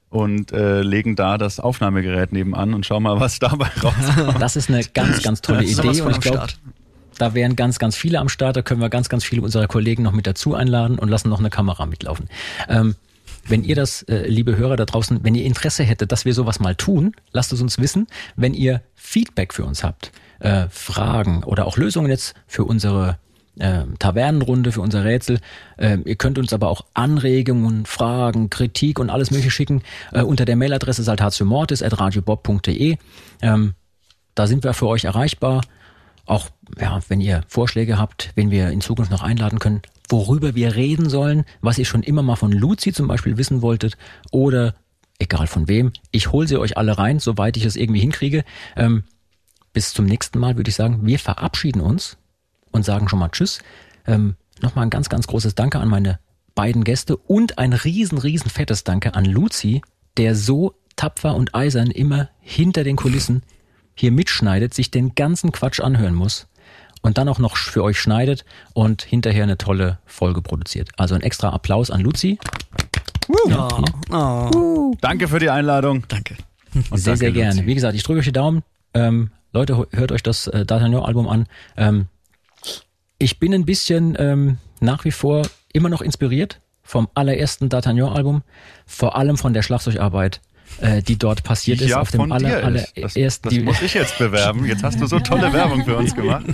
und äh, legen da das Aufnahmegerät nebenan und schauen mal, was dabei rauskommt. Das ist eine ganz, ganz tolle Idee und ich glaube, da wären ganz, ganz viele am Start. Da können wir ganz, ganz viele unserer Kollegen noch mit dazu einladen und lassen noch eine Kamera mitlaufen. Ähm, wenn ihr das, äh, liebe Hörer da draußen, wenn ihr Interesse hättet, dass wir sowas mal tun, lasst es uns wissen. Wenn ihr Feedback für uns habt, äh, Fragen oder auch Lösungen jetzt für unsere äh, Tavernenrunde, für unser Rätsel. Äh, ihr könnt uns aber auch Anregungen, Fragen, Kritik und alles mögliche schicken äh, unter der Mailadresse saltatiomortis.radiobob.de. Ähm, da sind wir für euch erreichbar. Auch ja, wenn ihr Vorschläge habt, wen wir in Zukunft noch einladen können, worüber wir reden sollen, was ihr schon immer mal von Luzi zum Beispiel wissen wolltet oder egal von wem. Ich hole sie euch alle rein, soweit ich es irgendwie hinkriege. Ähm, bis zum nächsten Mal würde ich sagen, wir verabschieden uns und sagen schon mal Tschüss. Ähm, Nochmal ein ganz, ganz großes Danke an meine beiden Gäste und ein riesen, riesen fettes Danke an Luzi, der so tapfer und eisern immer hinter den Kulissen hier mitschneidet, sich den ganzen Quatsch anhören muss und dann auch noch für euch schneidet und hinterher eine tolle Folge produziert. Also ein extra Applaus an Luzi. Ja, oh, Danke für die Einladung. danke. Und sehr, danke, sehr gerne. Luzi. Wie gesagt, ich drücke euch die Daumen. Ähm, Leute, hört euch das äh, D'Artagnan-Album an. Ähm, ich bin ein bisschen ähm, nach wie vor immer noch inspiriert vom allerersten D'Artagnan-Album, vor allem von der Schlagzeugarbeit, äh, die dort passiert ist Ja, auf dem von aller, dir ist. Das, allerersten. das muss ich jetzt bewerben. Jetzt hast du so tolle Werbung für uns gemacht.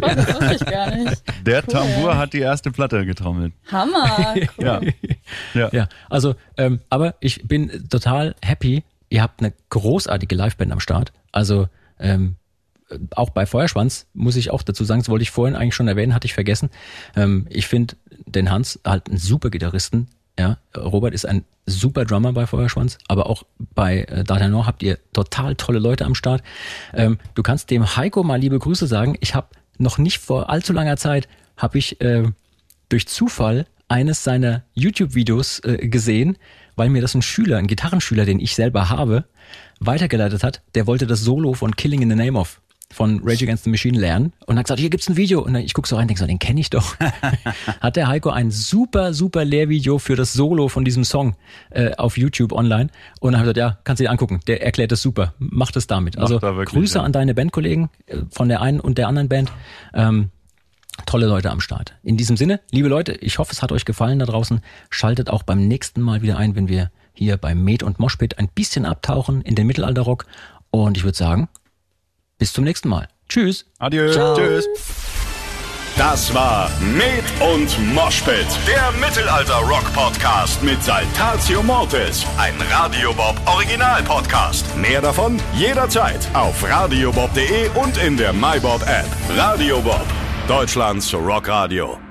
Das wusste ich gar nicht. Der Tambour hat die erste Platte getrommelt. Hammer. Cool. Ja. Ja. Ja, also, ähm, aber ich bin total happy. Ihr habt eine großartige Liveband am Start. Also, ähm, äh, auch bei Feuerschwanz muss ich auch dazu sagen, das wollte ich vorhin eigentlich schon erwähnen, hatte ich vergessen. Ähm, ich finde den Hans halt einen super Gitarristen. Ja, Robert ist ein super Drummer bei Feuerschwanz, aber auch bei äh, D'Artagnan habt ihr total tolle Leute am Start. Ähm, du kannst dem Heiko mal liebe Grüße sagen. Ich habe noch nicht vor allzu langer Zeit habe ich äh, durch Zufall eines seiner YouTube-Videos äh, gesehen, weil mir das ein Schüler, ein Gitarrenschüler, den ich selber habe, weitergeleitet hat. Der wollte das Solo von Killing in the Name of von Rage Against the Machine lernen und hat gesagt, hier gibt's ein Video. Und dann, ich guck so rein, denk so, den kenne ich doch. hat der Heiko ein super, super Lehrvideo für das Solo von diesem Song äh, auf YouTube online. Und dann habe ich gesagt, ja, kannst du dir angucken. Der erklärt das super. Mach das damit. Macht also er wirklich, Grüße ja. an deine Bandkollegen äh, von der einen und der anderen Band. Ähm, tolle Leute am Start. In diesem Sinne, liebe Leute, ich hoffe, es hat euch gefallen da draußen. Schaltet auch beim nächsten Mal wieder ein, wenn wir hier beim Med und Moshpit ein bisschen abtauchen in den Mittelalterrock. Und ich würde sagen, bis zum nächsten Mal. Tschüss. Adieu. Tschüss. Das war Med und Moshpit, der Mittelalter-Rock-Podcast mit Saltatio Mortis, ein Radiobob Original-Podcast. Mehr davon jederzeit auf radiobob.de und in der MyBob-App. Radio Bob, Deutschlands Rockradio.